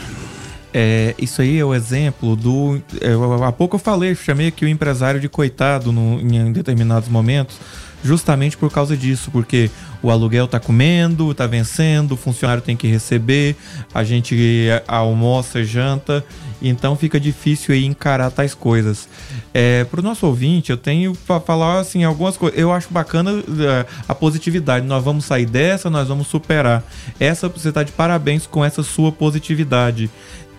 É, isso aí é o exemplo do. É, há pouco eu falei, chamei aqui o empresário de coitado no, em determinados momentos, justamente por causa disso, porque o aluguel tá comendo, tá vencendo, o funcionário tem que receber, a gente almoça, janta, então fica difícil aí encarar tais coisas. É, pro nosso ouvinte, eu tenho para falar assim algumas coisas. Eu acho bacana é, a positividade. Nós vamos sair dessa, nós vamos superar. Essa você tá de parabéns com essa sua positividade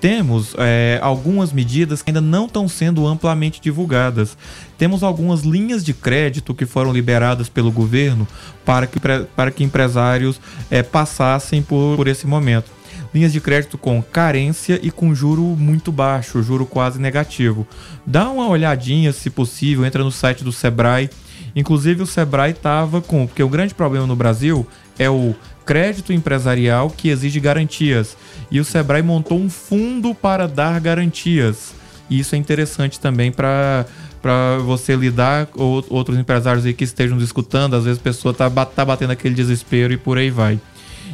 temos é, algumas medidas que ainda não estão sendo amplamente divulgadas. Temos algumas linhas de crédito que foram liberadas pelo governo para que, para que empresários é, passassem por, por esse momento. Linhas de crédito com carência e com juro muito baixo, juro quase negativo. Dá uma olhadinha, se possível, entra no site do Sebrae. Inclusive o Sebrae estava com. Porque o grande problema no Brasil é o crédito empresarial que exige garantias. E o Sebrae montou um fundo para dar garantias. E isso é interessante também para para você lidar com outros empresários aí que estejam escutando, às vezes a pessoa tá, tá batendo aquele desespero e por aí vai.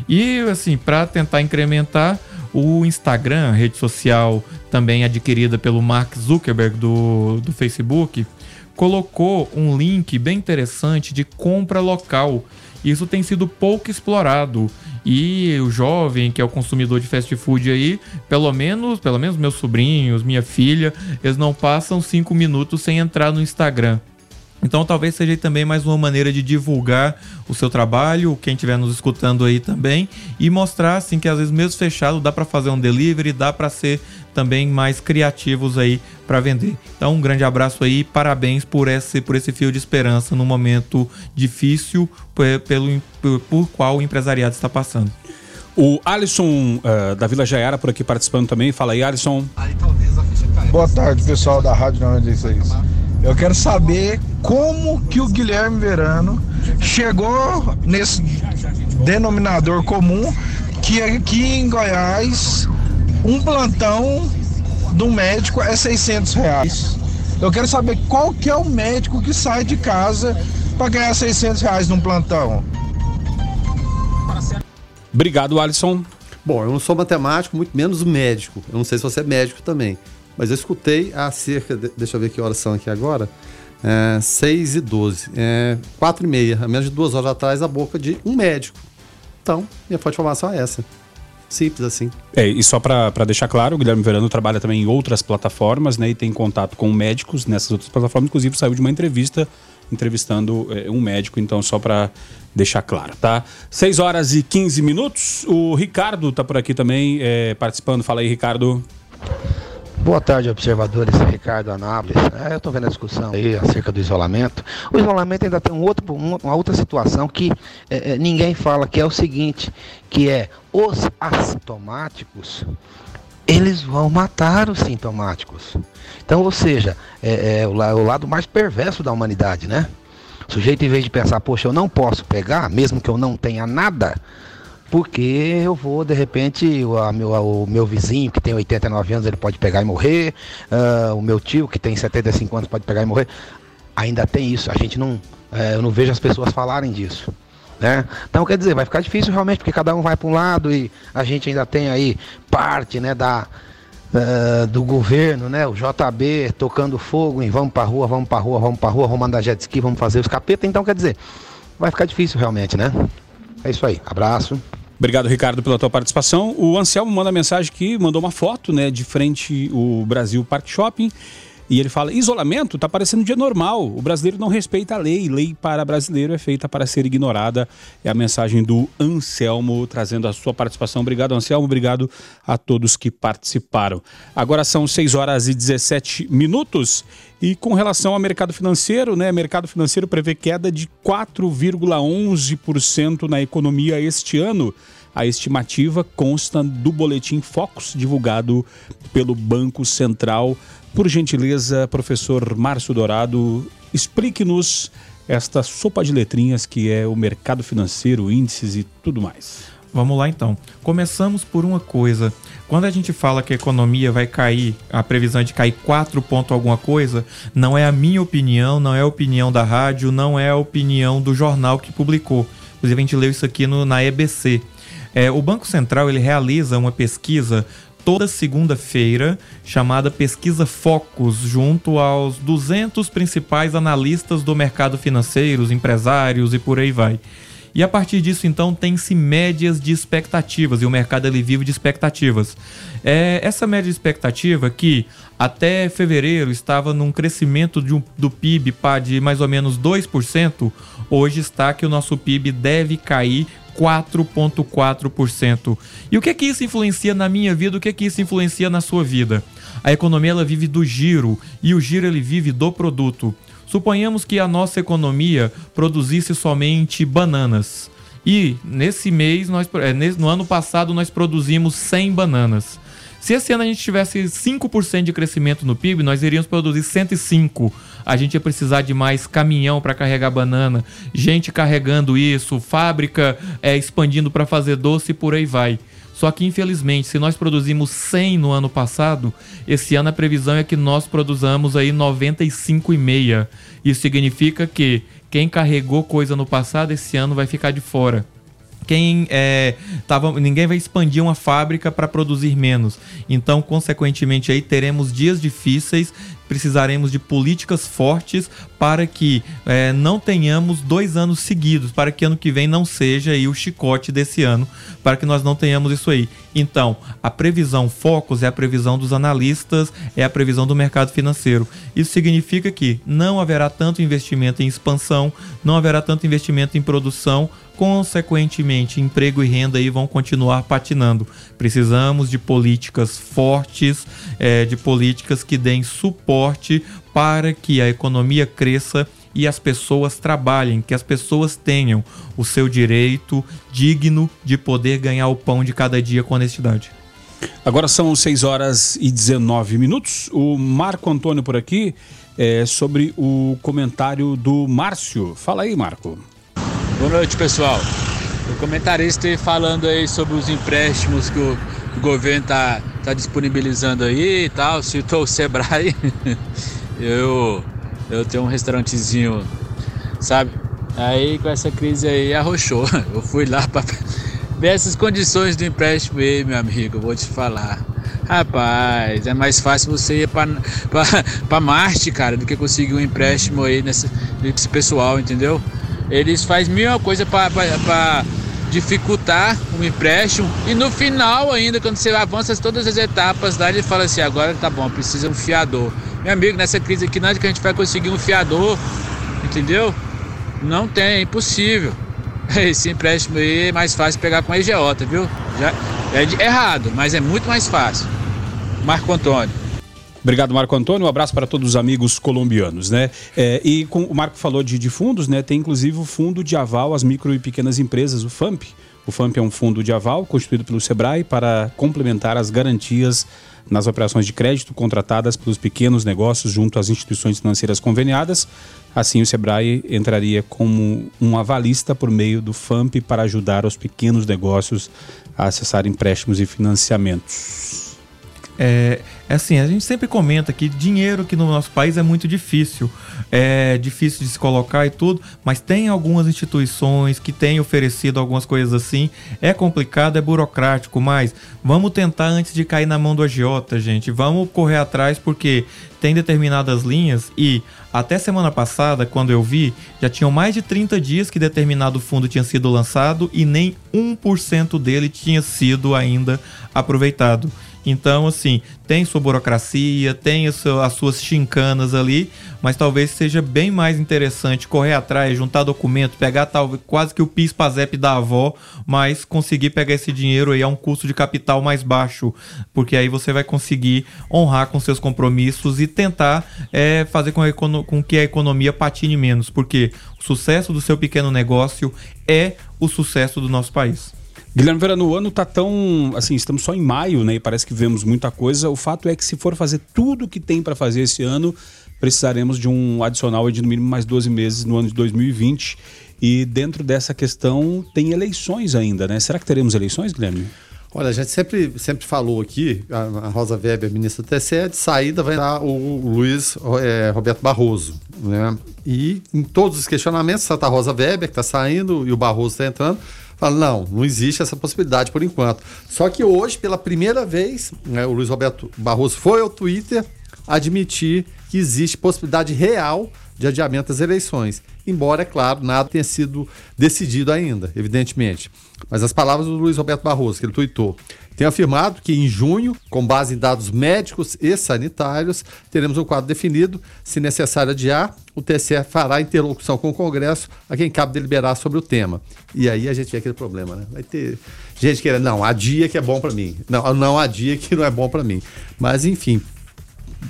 E assim, para tentar incrementar o Instagram, rede social também adquirida pelo Mark Zuckerberg do, do Facebook, colocou um link bem interessante de compra local isso tem sido pouco explorado. E o jovem, que é o consumidor de fast food aí, pelo menos, pelo menos meus sobrinhos, minha filha, eles não passam cinco minutos sem entrar no Instagram. Então talvez seja também mais uma maneira de divulgar o seu trabalho, quem estiver nos escutando aí também, e mostrar assim que às vezes mesmo fechado dá para fazer um delivery, dá para ser também mais criativos aí para vender. Então um grande abraço aí, parabéns por esse por esse fio de esperança no momento difícil pelo por, por qual o empresariado está passando. O Alisson uh, da Vila Jaiara por aqui participando também. Fala aí, Alisson. Boa tarde, pessoal da Rádio 96. Eu quero saber como que o Guilherme Verano chegou nesse denominador comum que aqui em Goiás um plantão do médico é 600 reais. Eu quero saber qual que é o médico que sai de casa para ganhar 600 reais num plantão. Obrigado, Alisson. Bom, eu não sou matemático, muito menos médico. Eu não sei se você é médico também. Mas eu escutei há cerca, de, deixa eu ver que horas são aqui agora, é, 6 e 12, é, 4 e meia, a menos de duas horas atrás, a boca de um médico. Então, minha fonte de informação é essa. Simples assim. É, e só para deixar claro, o Guilherme Verano trabalha também em outras plataformas, né? E tem contato com médicos nessas outras plataformas. Inclusive, saiu de uma entrevista entrevistando é, um médico, então só para deixar claro, tá? 6 horas e 15 minutos. O Ricardo tá por aqui também é, participando. Fala aí, Ricardo. Boa tarde, observadores. Ricardo Anápolis. É, eu estou vendo a discussão aí acerca do isolamento. O isolamento ainda tem um outro, uma outra situação que é, é, ninguém fala, que é o seguinte, que é os assintomáticos, eles vão matar os sintomáticos. Então, ou seja, é, é o, o lado mais perverso da humanidade, né? O sujeito, em vez de pensar, poxa, eu não posso pegar, mesmo que eu não tenha nada, porque eu vou, de repente, o, meu, o meu vizinho que tem 89 anos, ele pode pegar e morrer, uh, o meu tio que tem 75 anos pode pegar e morrer. Ainda tem isso, a gente não, uh, eu não vejo as pessoas falarem disso. Né? Então, quer dizer, vai ficar difícil realmente, porque cada um vai para um lado e a gente ainda tem aí parte né, da, uh, do governo, né, o JB tocando fogo em vamos para rua, vamos para rua, vamos para rua, vamos mandar jet ski, vamos fazer os capetas. Então, quer dizer, vai ficar difícil realmente, né? É isso aí, abraço. Obrigado, Ricardo, pela tua participação. O Anselmo manda mensagem aqui, mandou uma foto, né, de frente o Brasil Park Shopping. E ele fala: isolamento está parecendo um dia normal. O brasileiro não respeita a lei. Lei para brasileiro é feita para ser ignorada. É a mensagem do Anselmo trazendo a sua participação. Obrigado, Anselmo. Obrigado a todos que participaram. Agora são 6 horas e 17 minutos. E com relação ao mercado financeiro, né? Mercado financeiro prevê queda de 4,11% na economia este ano. A estimativa consta do boletim Focus divulgado pelo Banco Central por gentileza, professor Márcio Dourado, explique-nos esta sopa de letrinhas que é o mercado financeiro, índices e tudo mais. Vamos lá então. Começamos por uma coisa. Quando a gente fala que a economia vai cair, a previsão é de cair 4 pontos alguma coisa, não é a minha opinião, não é a opinião da rádio, não é a opinião do jornal que publicou. Inclusive a gente leu isso aqui no, na EBC. É, o Banco Central ele realiza uma pesquisa toda segunda-feira, chamada Pesquisa Focus, junto aos 200 principais analistas do mercado financeiro, os empresários e por aí vai. E a partir disso, então, tem-se médias de expectativas, e o mercado ele vive de expectativas. É, essa média de expectativa que até fevereiro estava num crescimento um, do PIB de mais ou menos 2%, hoje está que o nosso PIB deve cair 4,4%. E o que é que isso influencia na minha vida? O que é que isso influencia na sua vida? A economia ela vive do giro e o giro ele vive do produto. Suponhamos que a nossa economia produzisse somente bananas. E nesse mês, nós, é, no ano passado, nós produzimos 100 bananas. Se esse ano a gente tivesse 5% de crescimento no PIB, nós iríamos produzir 105. A gente ia precisar de mais caminhão para carregar banana, gente carregando isso, fábrica é, expandindo para fazer doce e por aí vai. Só que infelizmente, se nós produzimos 100 no ano passado, esse ano a previsão é que nós produzamos aí 95,5. Isso significa que quem carregou coisa no passado esse ano vai ficar de fora quem é, tava, ninguém vai expandir uma fábrica para produzir menos. Então, consequentemente, aí teremos dias difíceis, precisaremos de políticas fortes para que é, não tenhamos dois anos seguidos, para que ano que vem não seja aí o chicote desse ano, para que nós não tenhamos isso aí. Então, a previsão Focus é a previsão dos analistas, é a previsão do mercado financeiro. Isso significa que não haverá tanto investimento em expansão, não haverá tanto investimento em produção, consequentemente, emprego e renda aí vão continuar patinando. Precisamos de políticas fortes, é, de políticas que deem suporte para que a economia cresça e as pessoas trabalhem, que as pessoas tenham o seu direito digno de poder ganhar o pão de cada dia com honestidade. Agora são 6 horas e 19 minutos. O Marco Antônio por aqui é sobre o comentário do Márcio. Fala aí, Marco. Boa noite, pessoal. O comentarista falando aí sobre os empréstimos que o, o governo tá, tá disponibilizando aí e tal, citou o Sebrae. eu, eu tenho um restaurantezinho, sabe? Aí com essa crise aí arrochou. Eu fui lá para ver essas condições do empréstimo aí, meu amigo, vou te falar. Rapaz, é mais fácil você ir para Marte, cara, do que conseguir um empréstimo aí nesse, nesse pessoal, entendeu? Eles fazem mil coisa para dificultar um empréstimo e no final ainda, quando você avança todas as etapas lá, ele fala assim, agora tá bom, precisa um fiador. Meu amigo, nessa crise aqui, não é que a gente vai conseguir um fiador, entendeu? Não tem, é impossível. Esse empréstimo aí é mais fácil pegar com a EGota, viu? Já, é errado, mas é muito mais fácil. Marco Antônio. Obrigado, Marco Antônio. Um abraço para todos os amigos colombianos, né? É, e com, o Marco falou de, de, fundos, né? Tem inclusive o Fundo de Aval às Micro e Pequenas Empresas, o FAMP. O FAMP é um fundo de aval constituído pelo SEBRAE para complementar as garantias nas operações de crédito contratadas pelos pequenos negócios junto às instituições financeiras conveniadas. Assim, o SEBRAE entraria como um avalista por meio do FAMP para ajudar os pequenos negócios a acessar empréstimos e financiamentos. É, é assim, a gente sempre comenta que dinheiro aqui no nosso país é muito difícil. É difícil de se colocar e tudo, mas tem algumas instituições que têm oferecido algumas coisas assim. É complicado, é burocrático, mas vamos tentar antes de cair na mão do agiota, gente. Vamos correr atrás porque tem determinadas linhas e até semana passada, quando eu vi, já tinham mais de 30 dias que determinado fundo tinha sido lançado e nem 1% dele tinha sido ainda aproveitado. Então, assim, tem sua burocracia, tem as suas chincanas ali, mas talvez seja bem mais interessante correr atrás, juntar documento, pegar talvez quase que o PIS PASEP da avó, mas conseguir pegar esse dinheiro aí a um custo de capital mais baixo, porque aí você vai conseguir honrar com seus compromissos e tentar é, fazer com, com que a economia patine menos, porque o sucesso do seu pequeno negócio é o sucesso do nosso país. Guilherme Verano, o ano tá tão. Assim, estamos só em maio, né? E parece que vemos muita coisa. O fato é que se for fazer tudo que tem para fazer esse ano, precisaremos de um adicional de no mínimo mais 12 meses no ano de 2020. E dentro dessa questão tem eleições ainda, né? Será que teremos eleições, Guilherme? Olha, a gente sempre, sempre falou aqui, a, a Rosa Weber, ministra do TCE, de saída vai dar o Luiz é, Roberto Barroso. Né? E em todos os questionamentos, Santa Rosa Weber, que está saindo, e o Barroso está entrando, fala, não, não existe essa possibilidade por enquanto. Só que hoje, pela primeira vez, né, o Luiz Roberto Barroso foi ao Twitter admitir que existe possibilidade real de adiamento das eleições. Embora, é claro, nada tenha sido decidido ainda, evidentemente. Mas as palavras do Luiz Roberto Barroso, que ele tuitou, tem afirmado que em junho, com base em dados médicos e sanitários, teremos um quadro definido. Se necessário adiar, o TSE fará interlocução com o Congresso a quem cabe deliberar sobre o tema. E aí a gente vê aquele problema, né? Vai ter gente querendo, não, adia que é bom para mim. Não, não adia que não é bom para mim. Mas, enfim,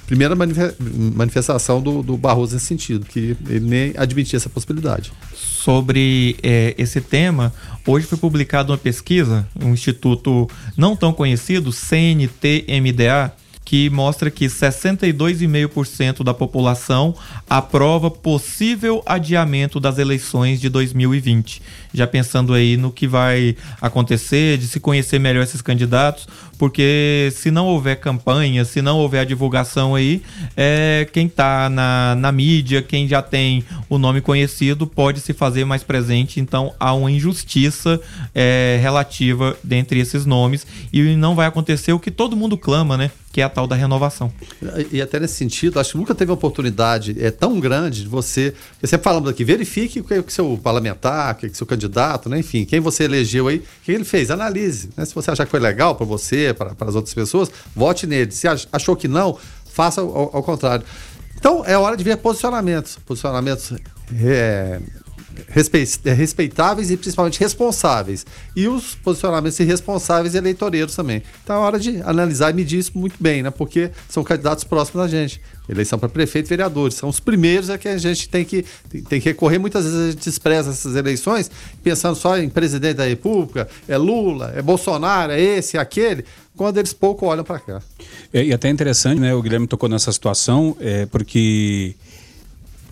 primeira manifestação do, do, Barroso nesse sentido, que ele nem admitia essa possibilidade. Sobre é, esse tema, hoje foi publicada uma pesquisa, um instituto não tão conhecido, CNT-MDA, que mostra que 62,5% da população aprova possível adiamento das eleições de 2020. Já pensando aí no que vai acontecer, de se conhecer melhor esses candidatos, porque se não houver campanha, se não houver a divulgação aí, é, quem está na, na mídia, quem já tem o nome conhecido, pode se fazer mais presente. Então há uma injustiça é, relativa dentre esses nomes e não vai acontecer o que todo mundo clama, né? Que é a tal da renovação. E até nesse sentido, acho que nunca teve uma oportunidade é tão grande de você. Sempre falamos aqui, verifique o que, o seu parlamentar, o que, o seu candidato, né? enfim, quem você elegeu aí, o que ele fez, analise. Né? Se você achar que foi legal para você, para, as outras pessoas, vote nele. Se achou que não, faça ao, ao contrário. Então é hora de ver posicionamentos. Posicionamentos é, respeitáveis e principalmente responsáveis. E os posicionamentos irresponsáveis e eleitoreiros também. Então é hora de analisar e medir isso muito bem, né? Porque são candidatos próximos da gente. Eleição para prefeito e vereadores. São os primeiros a que a gente tem que, tem que recorrer. Muitas vezes a gente despreza essas eleições pensando só em presidente da República, é Lula, é Bolsonaro, é esse, é aquele, quando eles pouco olham para cá. É, e até interessante, né? O Guilherme tocou nessa situação, é, porque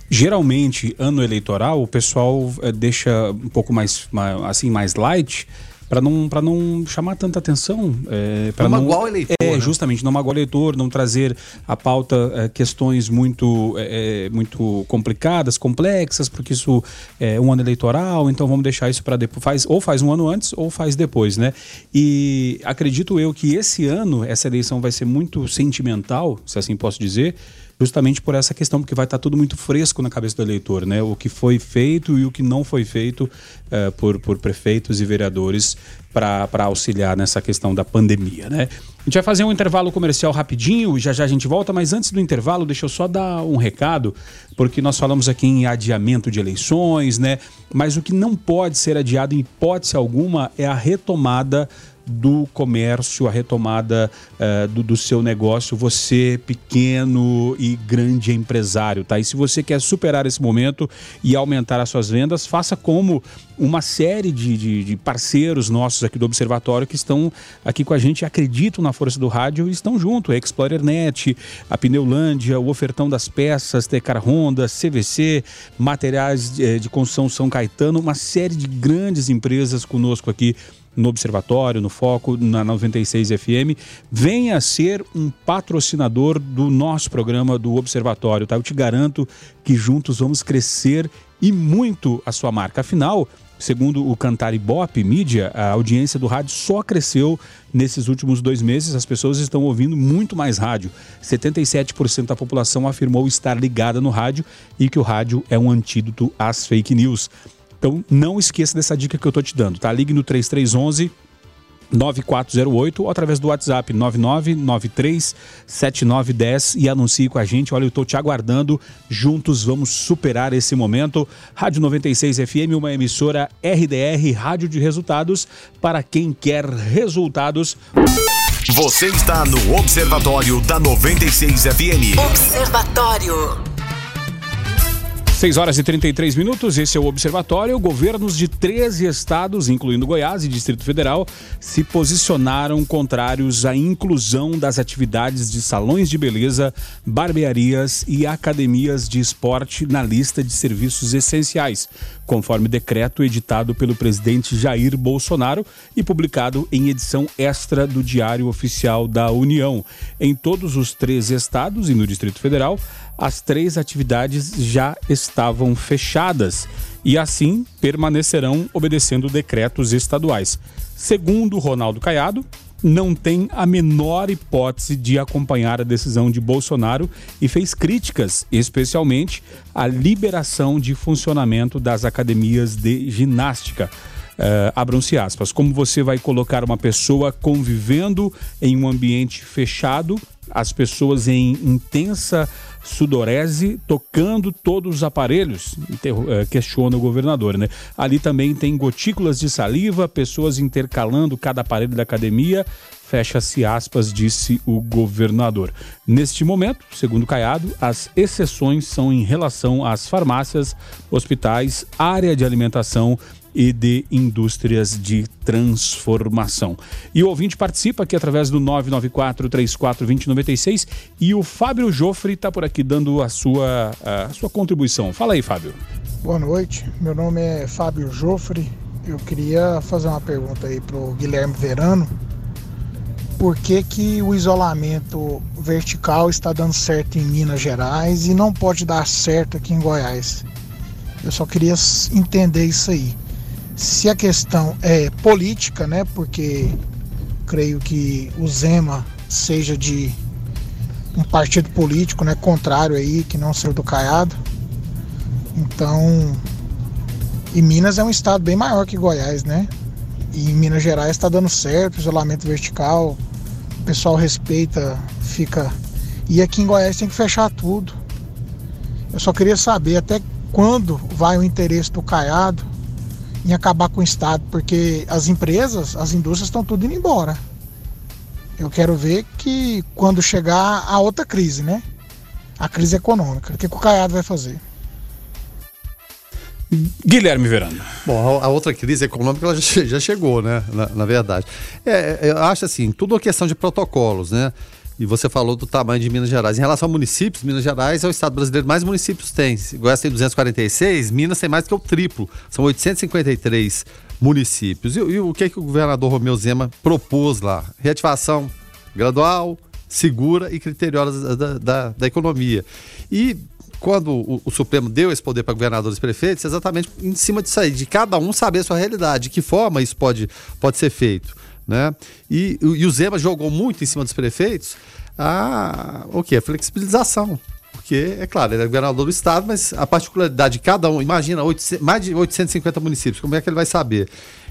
geralmente ano eleitoral o pessoal é, deixa um pouco mais assim mais light para não para não chamar tanta atenção é, para não magoar o eleitor é né? justamente não magoar o eleitor não trazer a pauta é, questões muito é muito complicadas complexas porque isso é um ano eleitoral então vamos deixar isso para depois faz ou faz um ano antes ou faz depois né e acredito eu que esse ano essa eleição vai ser muito sentimental se assim posso dizer justamente por essa questão, porque vai estar tudo muito fresco na cabeça do eleitor, né? O que foi feito e o que não foi feito uh, por, por prefeitos e vereadores para auxiliar nessa questão da pandemia, né? A gente vai fazer um intervalo comercial rapidinho, já já a gente volta, mas antes do intervalo, deixa eu só dar um recado, porque nós falamos aqui em adiamento de eleições, né? Mas o que não pode ser adiado em hipótese alguma é a retomada do comércio, a retomada uh, do, do, seu negócio, você pequeno e grande empresário, tá? E se você quer superar esse momento e aumentar as suas vendas, faça como uma série de, de, de parceiros nossos aqui do Observatório que estão aqui com a gente, acreditam na força do rádio e estão junto. A Explorer Net, a Pneulândia, o Ofertão das Peças, Tecar Honda, CVC, Materiais de, eh, de Construção São Caetano, uma série de grandes empresas conosco aqui no Observatório, no Foco, na 96 FM, venha ser um patrocinador do nosso programa do Observatório, tá? Eu te garanto que juntos vamos crescer e muito a sua marca. Afinal, Segundo o Cantar Ibope Mídia, a audiência do rádio só cresceu nesses últimos dois meses. As pessoas estão ouvindo muito mais rádio. 77% da população afirmou estar ligada no rádio e que o rádio é um antídoto às fake news. Então não esqueça dessa dica que eu estou te dando, tá? Ligue no 3311 9408 ou através do WhatsApp 99937910 e anuncie com a gente. Olha, eu estou te aguardando. Juntos vamos superar esse momento. Rádio 96 FM, uma emissora RDR, Rádio de Resultados, para quem quer resultados. Você está no Observatório da 96 FM. Observatório. 6 horas e 33 minutos, esse é o Observatório. Governos de 13 estados, incluindo Goiás e Distrito Federal, se posicionaram contrários à inclusão das atividades de salões de beleza, barbearias e academias de esporte na lista de serviços essenciais, conforme decreto editado pelo presidente Jair Bolsonaro e publicado em edição extra do Diário Oficial da União. Em todos os três estados e no Distrito Federal, as três atividades já estavam fechadas e assim permanecerão obedecendo decretos estaduais. Segundo Ronaldo Caiado, não tem a menor hipótese de acompanhar a decisão de Bolsonaro e fez críticas, especialmente à liberação de funcionamento das academias de ginástica. Uh, Abram-se aspas. Como você vai colocar uma pessoa convivendo em um ambiente fechado, as pessoas em intensa sudorese tocando todos os aparelhos? Eh, questiona o governador, né? Ali também tem gotículas de saliva, pessoas intercalando cada aparelho da academia. Fecha-se aspas, disse o governador. Neste momento, segundo Caiado, as exceções são em relação às farmácias, hospitais, área de alimentação e de indústrias de transformação. E o ouvinte participa aqui através do 994-34-2096 e o Fábio Joffre está por aqui dando a sua, a sua contribuição. Fala aí, Fábio. Boa noite, meu nome é Fábio Joffre. Eu queria fazer uma pergunta aí para o Guilherme Verano. Por que, que o isolamento vertical está dando certo em Minas Gerais e não pode dar certo aqui em Goiás? Eu só queria entender isso aí. Se a questão é política, né, porque creio que o Zema seja de um partido político, né, contrário aí, que não ser do Caiado. Então, e Minas é um estado bem maior que Goiás, né? E em Minas Gerais está dando certo, isolamento vertical, o pessoal respeita, fica. E aqui em Goiás tem que fechar tudo. Eu só queria saber até quando vai o interesse do Caiado em acabar com o Estado, porque as empresas, as indústrias estão tudo indo embora. Eu quero ver que quando chegar a outra crise, né? A crise econômica, o que, que o Caiado vai fazer? Guilherme Verano. Bom, a, outra crise econômica ela já, já chegou, né? Na, na verdade. É, eu acho assim, tudo uma questão de protocolos, né? E você falou do tamanho de Minas Gerais. Em relação a municípios, Minas Gerais é o estado brasileiro que mais municípios tem. Goiás tem 246, Minas tem mais que o triplo. São 853 municípios. E, e o que, é que o governador Romeu Zema propôs lá? Reativação gradual, segura e criteriosa da, da, da economia. E quando o, o, Supremo deu esse poder para governadores e prefeitos, exatamente em cima disso aí, de cada um saber a sua realidade, de que forma isso pode, pode ser feito. Né? E, e o Zema jogou muito em cima dos prefeitos a, o que? A flexibilização. Porque, é claro, ele é governador do estado, mas a particularidade de cada um, imagina, 800, mais de 850 municípios, como é que ele vai saber?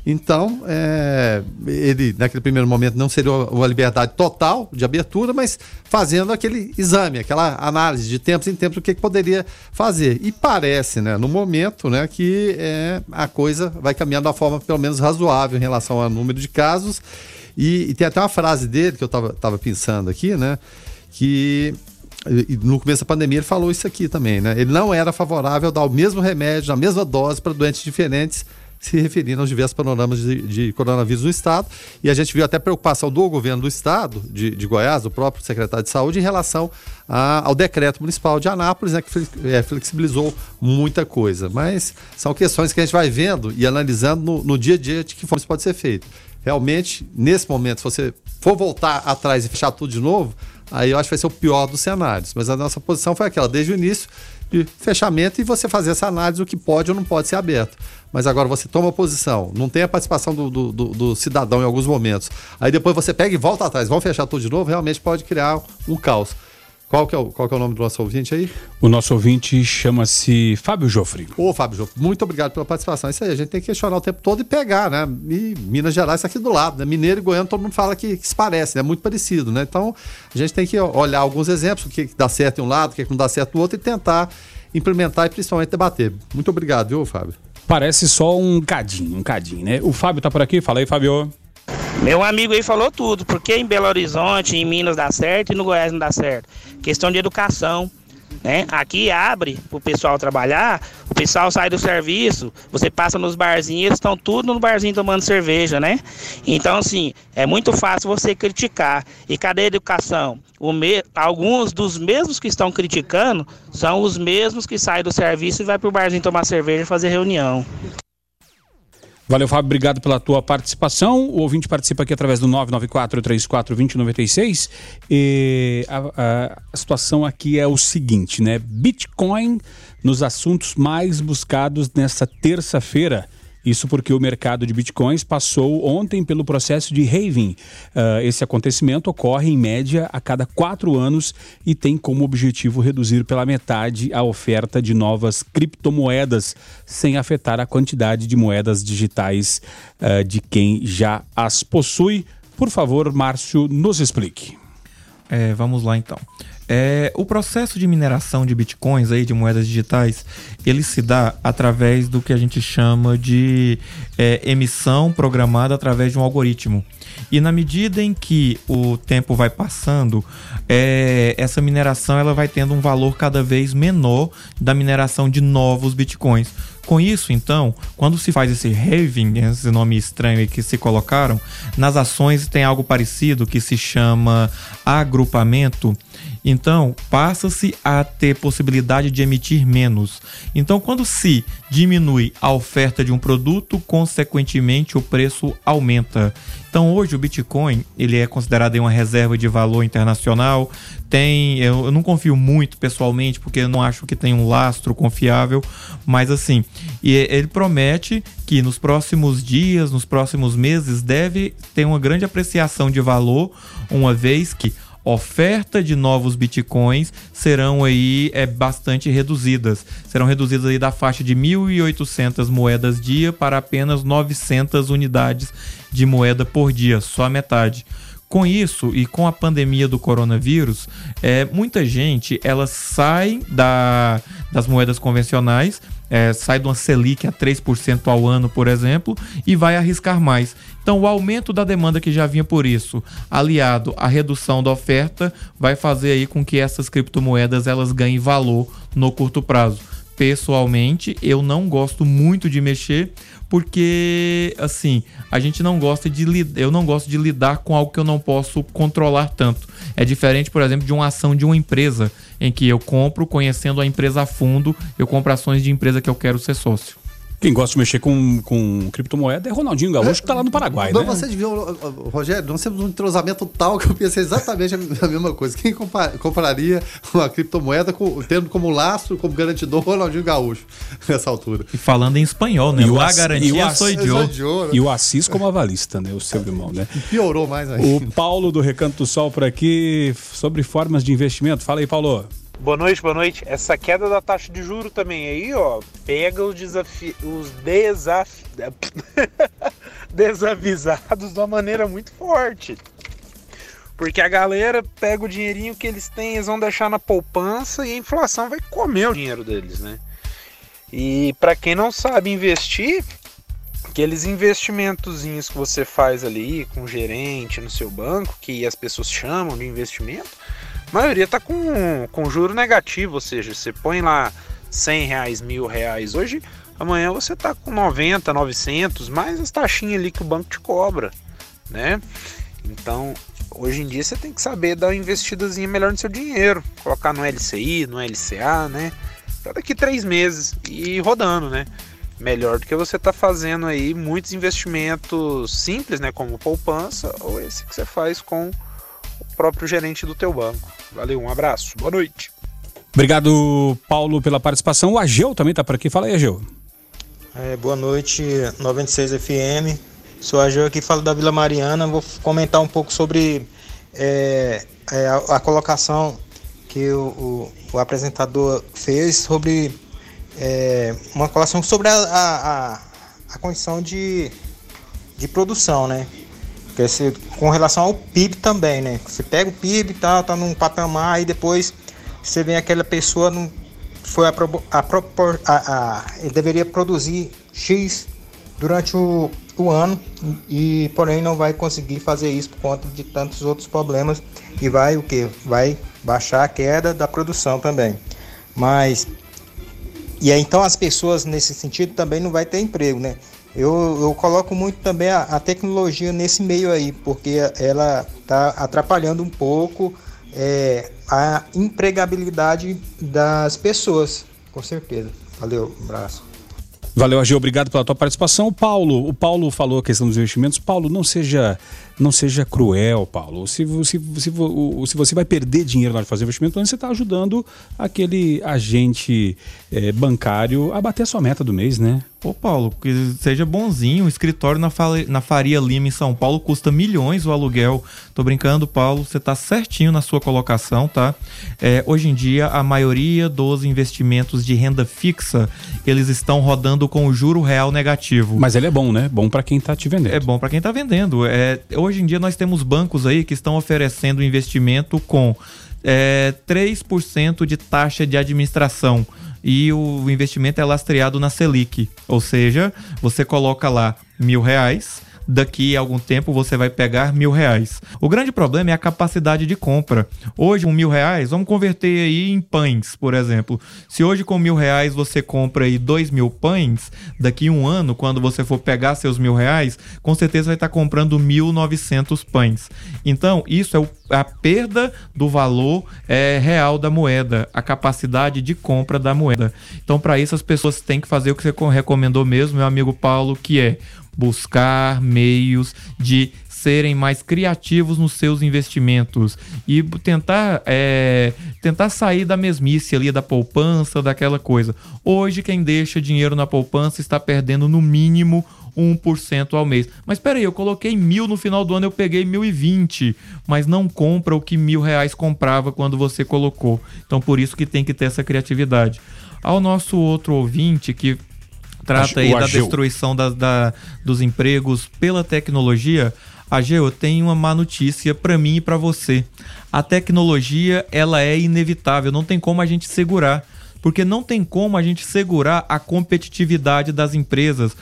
Então, é, ele, naquele primeiro momento, não seria uma liberdade total de abertura, mas fazendo aquele exame, aquela análise de tempos em tempos, o que, que poderia fazer. E parece, né, no momento, né, que é, a coisa vai caminhando uma forma pelo menos razoável em relação ao número de casos. E, e tem até uma frase dele que eu estava pensando aqui, né, que no começo da pandemia ele falou isso aqui também, né? Ele não era favorável a dar o mesmo remédio, a mesma dose para doentes diferentes se referindo aos diversos panoramas de, de, coronavírus no estado. E a gente viu até preocupação do governo do estado, de, de Goiás, do próprio secretário de saúde, em relação a, ao decreto municipal de Anápolis, né, que é, flexibilizou muita coisa. Mas são questões que a gente vai vendo e analisando no, no dia a dia de que forma isso pode ser feito. Realmente, nesse momento, se você for voltar atrás e fechar tudo de novo, aí eu acho que vai ser o pior dos cenários. Mas a nossa posição foi aquela, desde o início, de fechamento e você fazer essa análise do que pode ou não pode ser aberto mas agora você toma posição, não tem a participação do, do, do, do, cidadão em alguns momentos, aí depois você pega e volta atrás, vão fechar tudo de novo, realmente pode criar um caos. Qual que, é o, qual que é o nome do nosso ouvinte aí? O nosso ouvinte chama-se Fábio Joffre. Ô, Fábio Joffre, muito obrigado pela participação. Isso aí, a gente tem que questionar o tempo todo e pegar, né? E Minas Gerais está aqui do lado, né? Mineiro e Goiânia, todo mundo fala que, que se parece, né? Muito parecido, né? Então, a gente tem que olhar alguns exemplos, o que dá certo em um lado, o que não dá certo no outro e tentar implementar e principalmente debater. Muito obrigado, viu, Fábio? Parece só um cadinho, um cadinho, né? O Fábio tá por aqui, fala aí, Fábio. Meu amigo aí falou tudo, porque em Belo Horizonte, em Minas dá certo e no Goiás não dá certo. Questão de educação. Né? Aqui abre para o pessoal trabalhar, o pessoal sai do serviço, você passa nos barzinhos, eles estão tudo no barzinho tomando cerveja, né? Então, assim, é muito fácil você criticar. E cadê a educação? Me... Alguns dos mesmos que estão criticando são os mesmos que saem do serviço e vai para o barzinho tomar cerveja e fazer reunião. Valeu, Fábio. Obrigado pela tua participação. O ouvinte participa aqui através do 994-34-2096. E a, a, a situação aqui é o seguinte, né? Bitcoin nos assuntos mais buscados nesta terça-feira. Isso porque o mercado de bitcoins passou ontem pelo processo de halving. Uh, esse acontecimento ocorre em média a cada quatro anos e tem como objetivo reduzir pela metade a oferta de novas criptomoedas, sem afetar a quantidade de moedas digitais uh, de quem já as possui. Por favor, Márcio, nos explique. É, vamos lá então. É, o processo de mineração de bitcoins aí, de moedas digitais, ele se dá através do que a gente chama de é, emissão programada através de um algoritmo. E na medida em que o tempo vai passando, é, essa mineração ela vai tendo um valor cada vez menor da mineração de novos bitcoins. Com isso, então, quando se faz esse halving, esse nome estranho que se colocaram, nas ações tem algo parecido que se chama agrupamento. Então, passa-se a ter possibilidade de emitir menos. Então, quando se diminui a oferta de um produto, consequentemente o preço aumenta. Então, hoje o Bitcoin, ele é considerado uma reserva de valor internacional. Tem, eu, eu não confio muito pessoalmente, porque eu não acho que tem um lastro confiável, mas assim, e ele promete que nos próximos dias, nos próximos meses, deve ter uma grande apreciação de valor, uma vez que oferta de novos bitcoins serão aí é, bastante reduzidas. Serão reduzidas aí da faixa de 1.800 moedas dia para apenas 900 unidades de moeda por dia, só a metade. Com isso e com a pandemia do coronavírus, é, muita gente ela sai da, das moedas convencionais, é, sai de uma Selic a 3% ao ano, por exemplo, e vai arriscar mais. Então, o aumento da demanda que já vinha por isso, aliado à redução da oferta, vai fazer aí com que essas criptomoedas elas ganhem valor no curto prazo. Pessoalmente, eu não gosto muito de mexer, porque assim, a gente não gosta de eu não gosto de lidar com algo que eu não posso controlar tanto. É diferente, por exemplo, de uma ação de uma empresa em que eu compro conhecendo a empresa a fundo, eu compro ações de empresa que eu quero ser sócio. Quem gosta de mexer com, com criptomoeda é Ronaldinho Gaúcho, que está lá no Paraguai, não, né? Você viu, Rogério, nós temos um entrosamento tal que eu pensei exatamente a mesma coisa. Quem compraria uma criptomoeda com, tendo como lastro, como garantidor, Ronaldinho Gaúcho, nessa altura? E falando em espanhol, né? E o a garantia sou idiota. E o Assis como avalista, né? O seu irmão, né? E piorou mais ainda. O Paulo do Recanto do Sol por aqui, sobre formas de investimento. Fala aí, Paulo. Boa noite, boa noite. Essa queda da taxa de juro também aí, ó, pega os desafi... os desafi... desavisados de uma maneira muito forte. Porque a galera pega o dinheirinho que eles têm, eles vão deixar na poupança e a inflação vai comer o dinheiro deles, né? E para quem não sabe investir, aqueles investimentozinhos que você faz ali com o gerente no seu banco, que as pessoas chamam de investimento, a maioria está com, com juro negativo, ou seja, você põe lá 100 reais, mil reais hoje, amanhã você está com 90, 900, mais as taxinhas ali que o banco te cobra, né? Então, hoje em dia você tem que saber dar uma investidazinha melhor no seu dinheiro, colocar no LCI, no LCA, né? Pra daqui três meses e rodando, né? Melhor do que você tá fazendo aí muitos investimentos simples, né? Como poupança ou esse que você faz com o próprio gerente do teu banco. Valeu, um abraço, boa noite. Obrigado, Paulo, pela participação. O Ageu também está por aqui. Fala aí, Ageu. É, boa noite, 96 FM. Sou Ageu aqui, falo da Vila Mariana. Vou comentar um pouco sobre é, é, a, a, colocação que o, o, o, apresentador fez sobre é, uma colocação sobre a, a, a, condição de, de produção, né? Porque se, com relação ao PIB também, né? Você pega o PIB e tá, tá num patamar e depois você vê aquela pessoa não foi a, a, a, a, ele deveria produzir X durante o, o ano e porém não vai conseguir fazer isso por conta de tantos outros problemas e vai o que vai baixar a queda da produção também Mas e aí, então as pessoas nesse sentido também não vai ter emprego, né? Eu, eu coloco muito também a, a tecnologia nesse meio aí, porque ela está atrapalhando um pouco é, a empregabilidade das pessoas, com certeza. Valeu, um abraço. Valeu, Agil, obrigado pela tua participação. O Paulo, o Paulo falou a questão dos investimentos. Paulo, não seja não seja cruel, Paulo. Se, se, se, se você vai perder dinheiro na hora de fazer investimento, você está ajudando aquele agente é, bancário a bater a sua meta do mês, né? Ô Paulo, que seja bonzinho, o escritório na, na Faria Lima em São Paulo custa milhões o aluguel. Tô brincando, Paulo, você tá certinho na sua colocação, tá? É, hoje em dia, a maioria dos investimentos de renda fixa, eles estão rodando com o juro real negativo. Mas ele é bom, né? Bom para quem tá te vendendo. É bom para quem tá vendendo. É, hoje em dia nós temos bancos aí que estão oferecendo investimento com é, 3% de taxa de administração e o investimento é lastreado na Selic, ou seja, você coloca lá mil reais daqui a algum tempo você vai pegar mil reais. O grande problema é a capacidade de compra. Hoje, um mil reais, vamos converter aí em pães, por exemplo. Se hoje com mil reais você compra aí dois mil pães, daqui a um ano, quando você for pegar seus mil reais, com certeza vai estar comprando mil novecentos pães. Então, isso é o, a perda do valor é, real da moeda, a capacidade de compra da moeda. Então, para isso, as pessoas têm que fazer o que você recomendou mesmo, meu amigo Paulo, que é buscar meios de serem mais criativos nos seus investimentos e tentar, é, tentar sair da mesmice ali, da poupança, daquela coisa. Hoje, quem deixa dinheiro na poupança está perdendo no mínimo 1% ao mês. Mas peraí, eu coloquei mil no final do ano, eu peguei mil e vinte, mas não compra o que mil reais comprava quando você colocou. Então por isso que tem que ter essa criatividade. Ao nosso outro ouvinte que trata aí da destruição da, da, dos empregos pela tecnologia, Ageu, eu tenho uma má notícia para mim e para você. A tecnologia, ela é inevitável, não tem como a gente segurar porque não tem como a gente segurar a competitividade das empresas.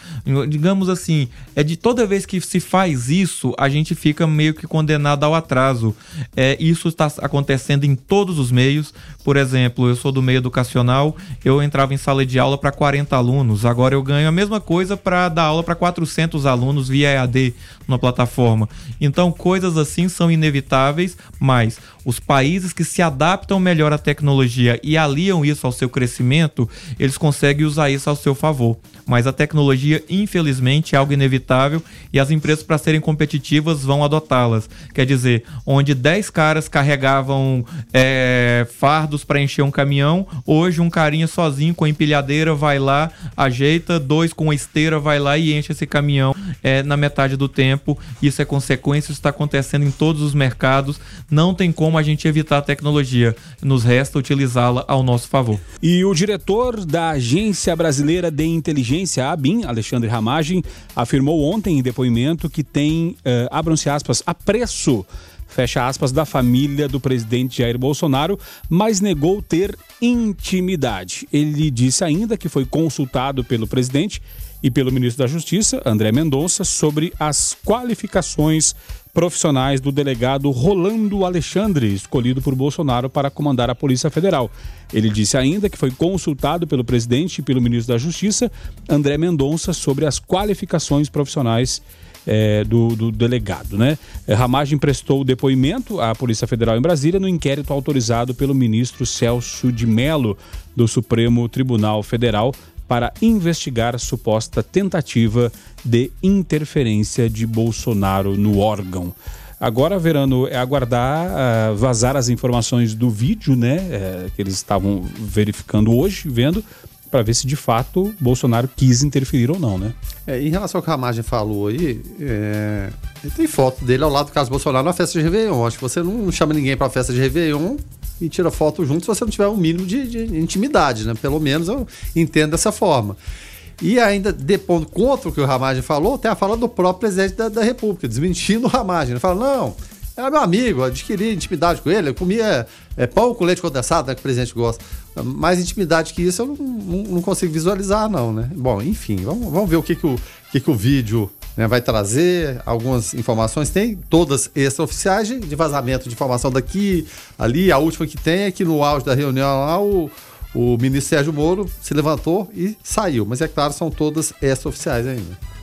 Digamos assim, é de toda vez que se faz isso, a gente fica meio que condenado ao atraso. É, isso está acontecendo em todos os meios. Por exemplo, eu sou do meio educacional, eu entrava em sala de aula para 40 alunos, agora eu ganho a mesma coisa para dar aula para 400 alunos via EAD na plataforma. Então, coisas assim são inevitáveis, mas os países que se adaptam melhor à tecnologia e aliam isso ao seu crescimento, eles conseguem usar isso ao seu favor. Mas a tecnologia, infelizmente, é algo inevitável e as empresas, para serem competitivas, vão adotá-las. Quer dizer, onde 10 caras carregavam é, fardos para encher um caminhão, hoje um carinha sozinho com a empilhadeira vai lá, ajeita, dois com a esteira vai lá e enche esse caminhão é, na metade do tempo. Isso é consequência, isso está acontecendo em todos os mercados. Não tem como a gente evitar a tecnologia. Nos resta utilizá-la ao nosso favor. E o diretor da Agência Brasileira de Inteligência, ABIN, Alexandre Ramagem, afirmou ontem em depoimento que tem, uh, aspas, apreço fecha aspas, da família do presidente Jair Bolsonaro, mas negou ter intimidade. Ele disse ainda que foi consultado pelo presidente e pelo ministro da Justiça, André Mendonça, sobre as qualificações profissionais do delegado Rolando Alexandre, escolhido por Bolsonaro para comandar a Polícia Federal. Ele disse ainda que foi consultado pelo presidente e pelo ministro da Justiça, André Mendonça, sobre as qualificações profissionais é, do, do, delegado. Né? É, Ramagem prestou depoimento à Polícia Federal em Brasília no inquérito autorizado pelo ministro Celso de Mello, do Supremo Tribunal Federal, para investigar suposta tentativa de interferência de Bolsonaro no órgão. Agora, Verano, é aguardar uh, vazar as informações do vídeo, né? É, que eles estavam verificando hoje, vendo, para ver se de fato Bolsonaro quis interferir ou não, né? É, em relação ao que a Margem falou aí, é, tem foto dele ao lado do caso Bolsonaro na festa de Réveillon. Acho que você não chama ninguém para festa de Réveillon e tira foto junto se você não tiver um mínimo de, de intimidade, né? Pelo menos eu entendo dessa forma. E ainda depondo contra o que o Ramagem falou, tem a fala do próprio presidente da, da República, desmentindo o Ramagem. Ele fala, não, era meu amigo, adquiri intimidade com ele, eu comia é, pão com leite condensado, né, que o presidente gosta. Mais intimidade que isso eu não, não, consigo visualizar, não, né? Bom, enfim, vamos, vamos ver o que, que, o, que, que o vídeo né, vai trazer, algumas informações, tem todas extraoficiais de, de vazamento de informação daqui, ali, a última que tem é que no auge da reunião lá o O ministro Sérgio Moro se levantou e saiu, mas é claro, são todas extra-oficiais ainda.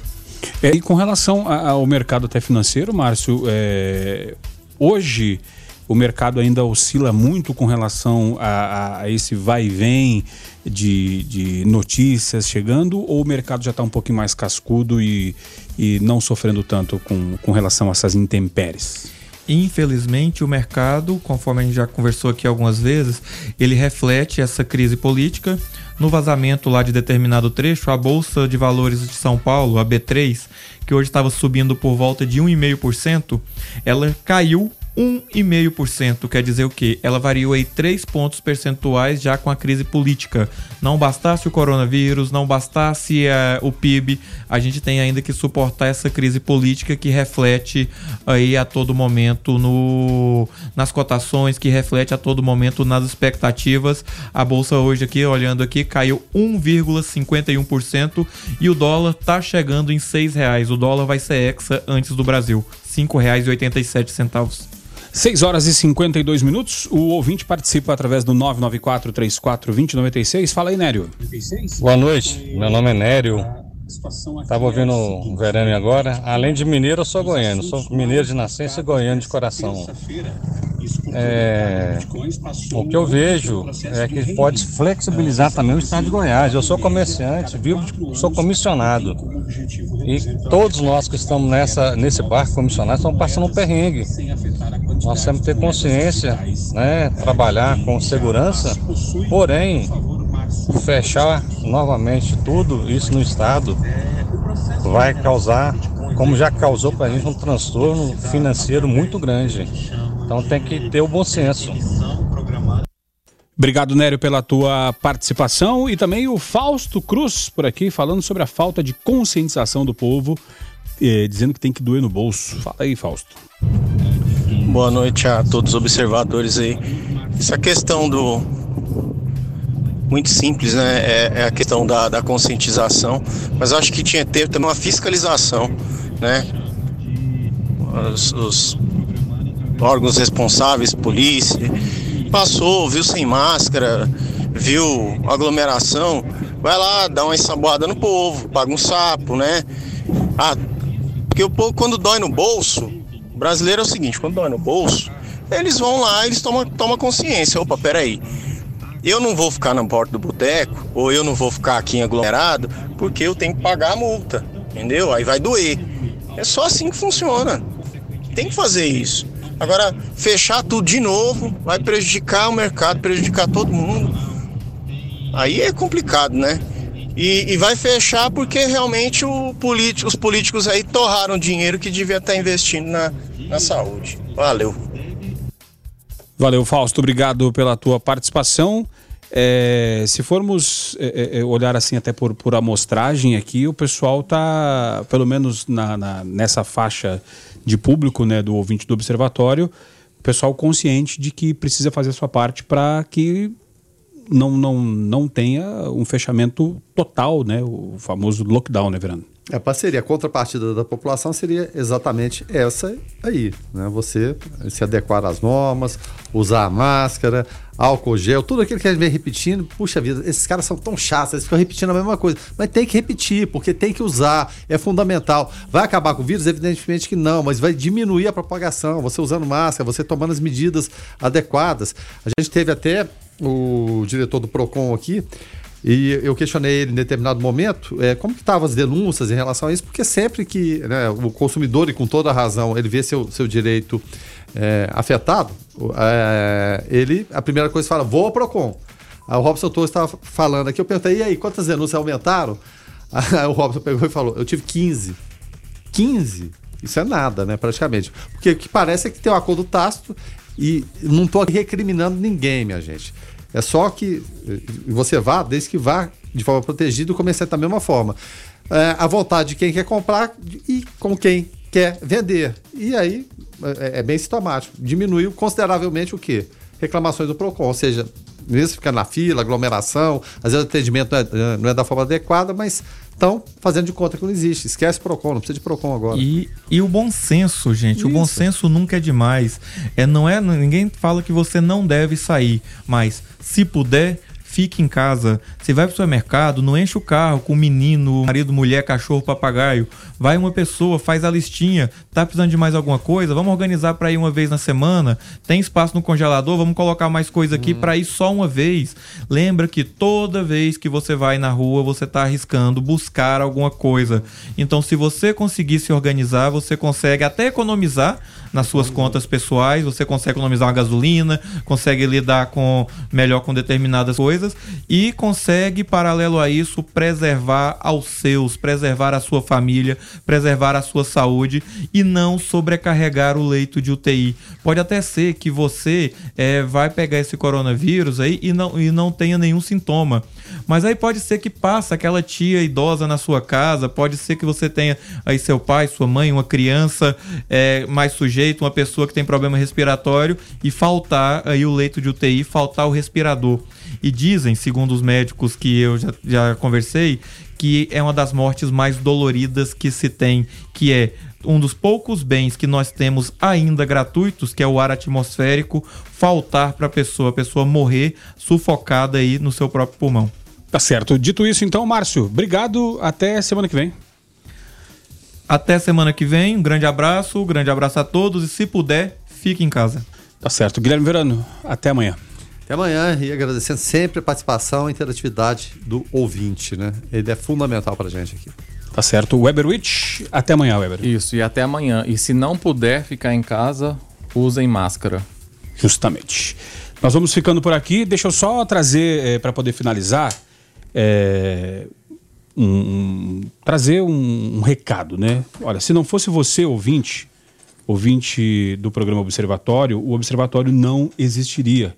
É, e com relação ao mercado até financeiro, Márcio, é, hoje o mercado ainda oscila muito com relação a, a- a esse vai e vem de, de notícias chegando, ou o mercado já está um pouquinho mais cascudo e, e não sofrendo tanto com, com relação a essas intempéries? Infelizmente, o mercado, conforme a gente já conversou aqui algumas vezes, ele reflete essa crise política. No vazamento lá de determinado trecho, a Bolsa de Valores de São Paulo, a B3, que hoje estava subindo por volta de 1,5%, ela caiu 1,5%. Quer dizer o quê? Ela variou aí 3 pontos percentuais já com a crise política. Não bastasse o coronavírus, não bastasse eh, o PIB, a gente tem ainda que suportar essa crise política que reflete aí a todo momento no, nas cotações, que reflete a todo momento nas expectativas. A bolsa hoje aqui, olhando aqui, caiu 1,51% e o dólar tá chegando em 6 reais. O dólar vai ser hexa antes do Brasil, R$ 5,87. 6 horas e 52 minutos. O ouvinte participa através do 994 34 2096. Fala aí, Nério. Boa noite, meu nome é Nério. Estava ouvindo o Verano agora. Além de mineiro, eu sou goiano. Sou mineiro de nascença e goiano de coração. É, o que eu vejo é que pode flexibilizar também o estado de Goiás. Eu sou comerciante, vivo, sou comissionado. E todos nós que estamos nessa, nesse barco comissionado estamos passando um perrengue. Nós temos que ter consciência, né, trabalhar com segurança, porém, fechar novamente tudo isso no estado vai causar, como já causou para a gente, um transtorno financeiro muito grande. Então tem que ter o bom senso. Obrigado, Nério, pela tua participação e também o Fausto Cruz por aqui falando sobre a falta de conscientização do povo, eh, dizendo que tem que doer no bolso. Fala aí, Fausto. Boa noite a todos os observadores aí. Essa questão do. Muito simples, né? É, é a questão da, da conscientização. Mas acho que tinha que ter também uma fiscalização, né? Os, os órgãos responsáveis, polícia, passou, viu sem máscara, viu aglomeração, vai lá, dá uma ensaboada no povo, paga um sapo, né? Ah, porque o povo, quando dói no bolso, o brasileiro é o seguinte: quando dói no bolso, eles vão lá, eles tomam, tomam consciência. Opa, peraí. Eu não vou ficar na porta do boteco, ou eu não vou ficar aqui em aglomerado, porque eu tenho que pagar a multa, entendeu? Aí vai doer. É só assim que funciona. Tem que fazer isso. Agora, fechar tudo de novo vai prejudicar o mercado, prejudicar todo mundo. Aí é complicado, né? E, e vai fechar porque realmente politi- os políticos aí torraram dinheiro que devia estar investindo na, na saúde. Valeu. Valeu, Fausto. Obrigado pela tua participação. É, se formos é, é, olhar assim até por, por amostragem aqui, o pessoal tá, pelo menos na, na- nessa faixa de público né, do ouvinte do observatório, o pessoal consciente de que precisa fazer a sua parte para que não, não, não tenha um fechamento total, né? O famoso lockdown, né, Verano? A parceria, a contrapartida da população seria exatamente essa aí, né? Você se adequar às normas, usar a máscara, álcool gel, tudo aquilo que a gente vem repetindo. Puxa vida, esses caras são tão chatos, eles ficam repetindo a mesma coisa. Mas tem que repetir, porque tem que usar, é fundamental. Vai acabar com o vírus? Evidentemente que não, mas vai diminuir a propagação. Você usando máscara, você tomando as medidas adequadas. A gente teve até o diretor do PROCON aqui, e eu questionei ele em determinado momento é, como que estavam as denúncias em relação a isso, porque sempre que né, o consumidor, e com toda a razão, ele vê seu, seu direito é, afetado, é, ele, a primeira coisa fala, vou ao PROCON. Aí o Robson Torres estava falando aqui, eu perguntei, e aí, quantas denúncias aumentaram? Aí o Robson pegou e falou, eu tive 15. 15? Isso é nada, né, praticamente. Porque o que parece é que tem um acordo tácito e não estou recriminando ninguém, minha gente. É só que eh, você vá, desde que vá de forma protegida, o comerciante da mesma forma. É, a vontade de quem quer comprar e com quem quer vender. E aí é, é bem sintomático. Diminuiu consideravelmente o quê? Reclamações do PROCON, ou seja, mesmo ficando na fila, aglomeração, às vezes o atendimento não é, não é da forma adequada, mas estão fazendo de conta que não existe. Esquece PROCON, não precisa de PROCON agora. E, e o bom senso, gente. O bom Isso. senso nunca é demais. É, não é, ninguém fala que você não deve sair, mas se puder, fique em casa. Você vai pro supermercado, não enche o carro com menino, marido, mulher, cachorro, papagaio. Vai uma pessoa, faz a listinha, tá precisando de mais alguma coisa? Vamos organizar para ir uma vez na semana. Tem espaço no congelador, vamos colocar mais coisa aqui para ir só uma vez. Lembra que toda vez que você vai na rua, você tá arriscando buscar alguma coisa. Então, se você conseguir se organizar, você consegue até economizar nas suas contas pessoais, você consegue economizar uma gasolina, consegue lidar com melhor com determinadas coisas e consegue, paralelo a isso, preservar aos seus, preservar a sua família, preservar a sua saúde e não sobrecarregar o leito de UTI. Pode até ser que você é, vai pegar esse coronavírus aí e não, e não tenha nenhum sintoma. Mas aí pode ser que passe aquela tia idosa na sua casa, pode ser que você tenha aí seu pai, sua mãe, uma criança é, mais sujeito, uma pessoa que tem problema respiratório e faltar aí o leito de UTI, faltar o respirador. E dizem, segundo os médicos que eu já, já conversei, que é uma das mortes mais doloridas que se tem, que é um dos poucos bens que nós temos ainda gratuitos, que é o ar atmosférico, faltar para a pessoa, a pessoa morrer sufocada aí no seu próprio pulmão. Tá certo. Dito isso, então, Márcio, obrigado. Até semana que vem. Até semana que vem. Um grande abraço, um grande abraço a todos e se puder, fique em casa. Tá certo. Guilherme Verano, até amanhã. Até amanhã e agradecendo sempre a participação e interatividade do ouvinte, né? Ele é fundamental pra gente aqui. Tá certo. Weberwitch, até amanhã, Weber. Isso, e até amanhã. E se não puder ficar em casa, usem máscara. Justamente. Nós vamos ficando por aqui. Deixa eu só trazer, é, para poder finalizar, é, um, trazer um, um, recado, né? Olha, se não fosse você, ouvinte, ouvinte do programa Observatório, o Observatório não existiria.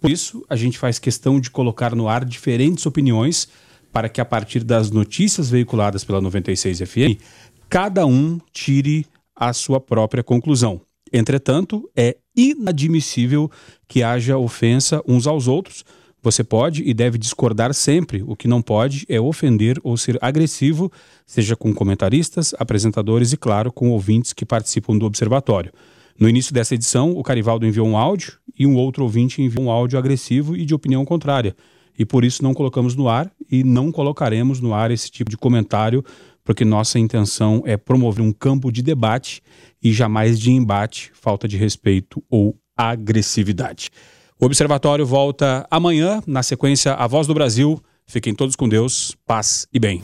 Por isso, a gente faz questão de colocar no ar diferentes opiniões para que, a partir das notícias veiculadas pela 96 FM, cada um tire a sua própria conclusão. Entretanto, é inadmissível que haja ofensa uns aos outros. Você pode e deve discordar sempre. O que não pode é ofender ou ser agressivo, seja com comentaristas, apresentadores e, claro, com ouvintes que participam do observatório. No início dessa edição, o Carivaldo enviou um áudio e um outro ouvinte enviou um áudio agressivo e de opinião contrária. E por isso não colocamos no ar e não colocaremos no ar esse tipo de comentário, porque nossa intenção é promover um campo de debate e jamais de embate, falta de respeito ou agressividade. O Observatório volta amanhã, na sequência A Voz do Brasil. Fiquem todos com Deus, paz e bem.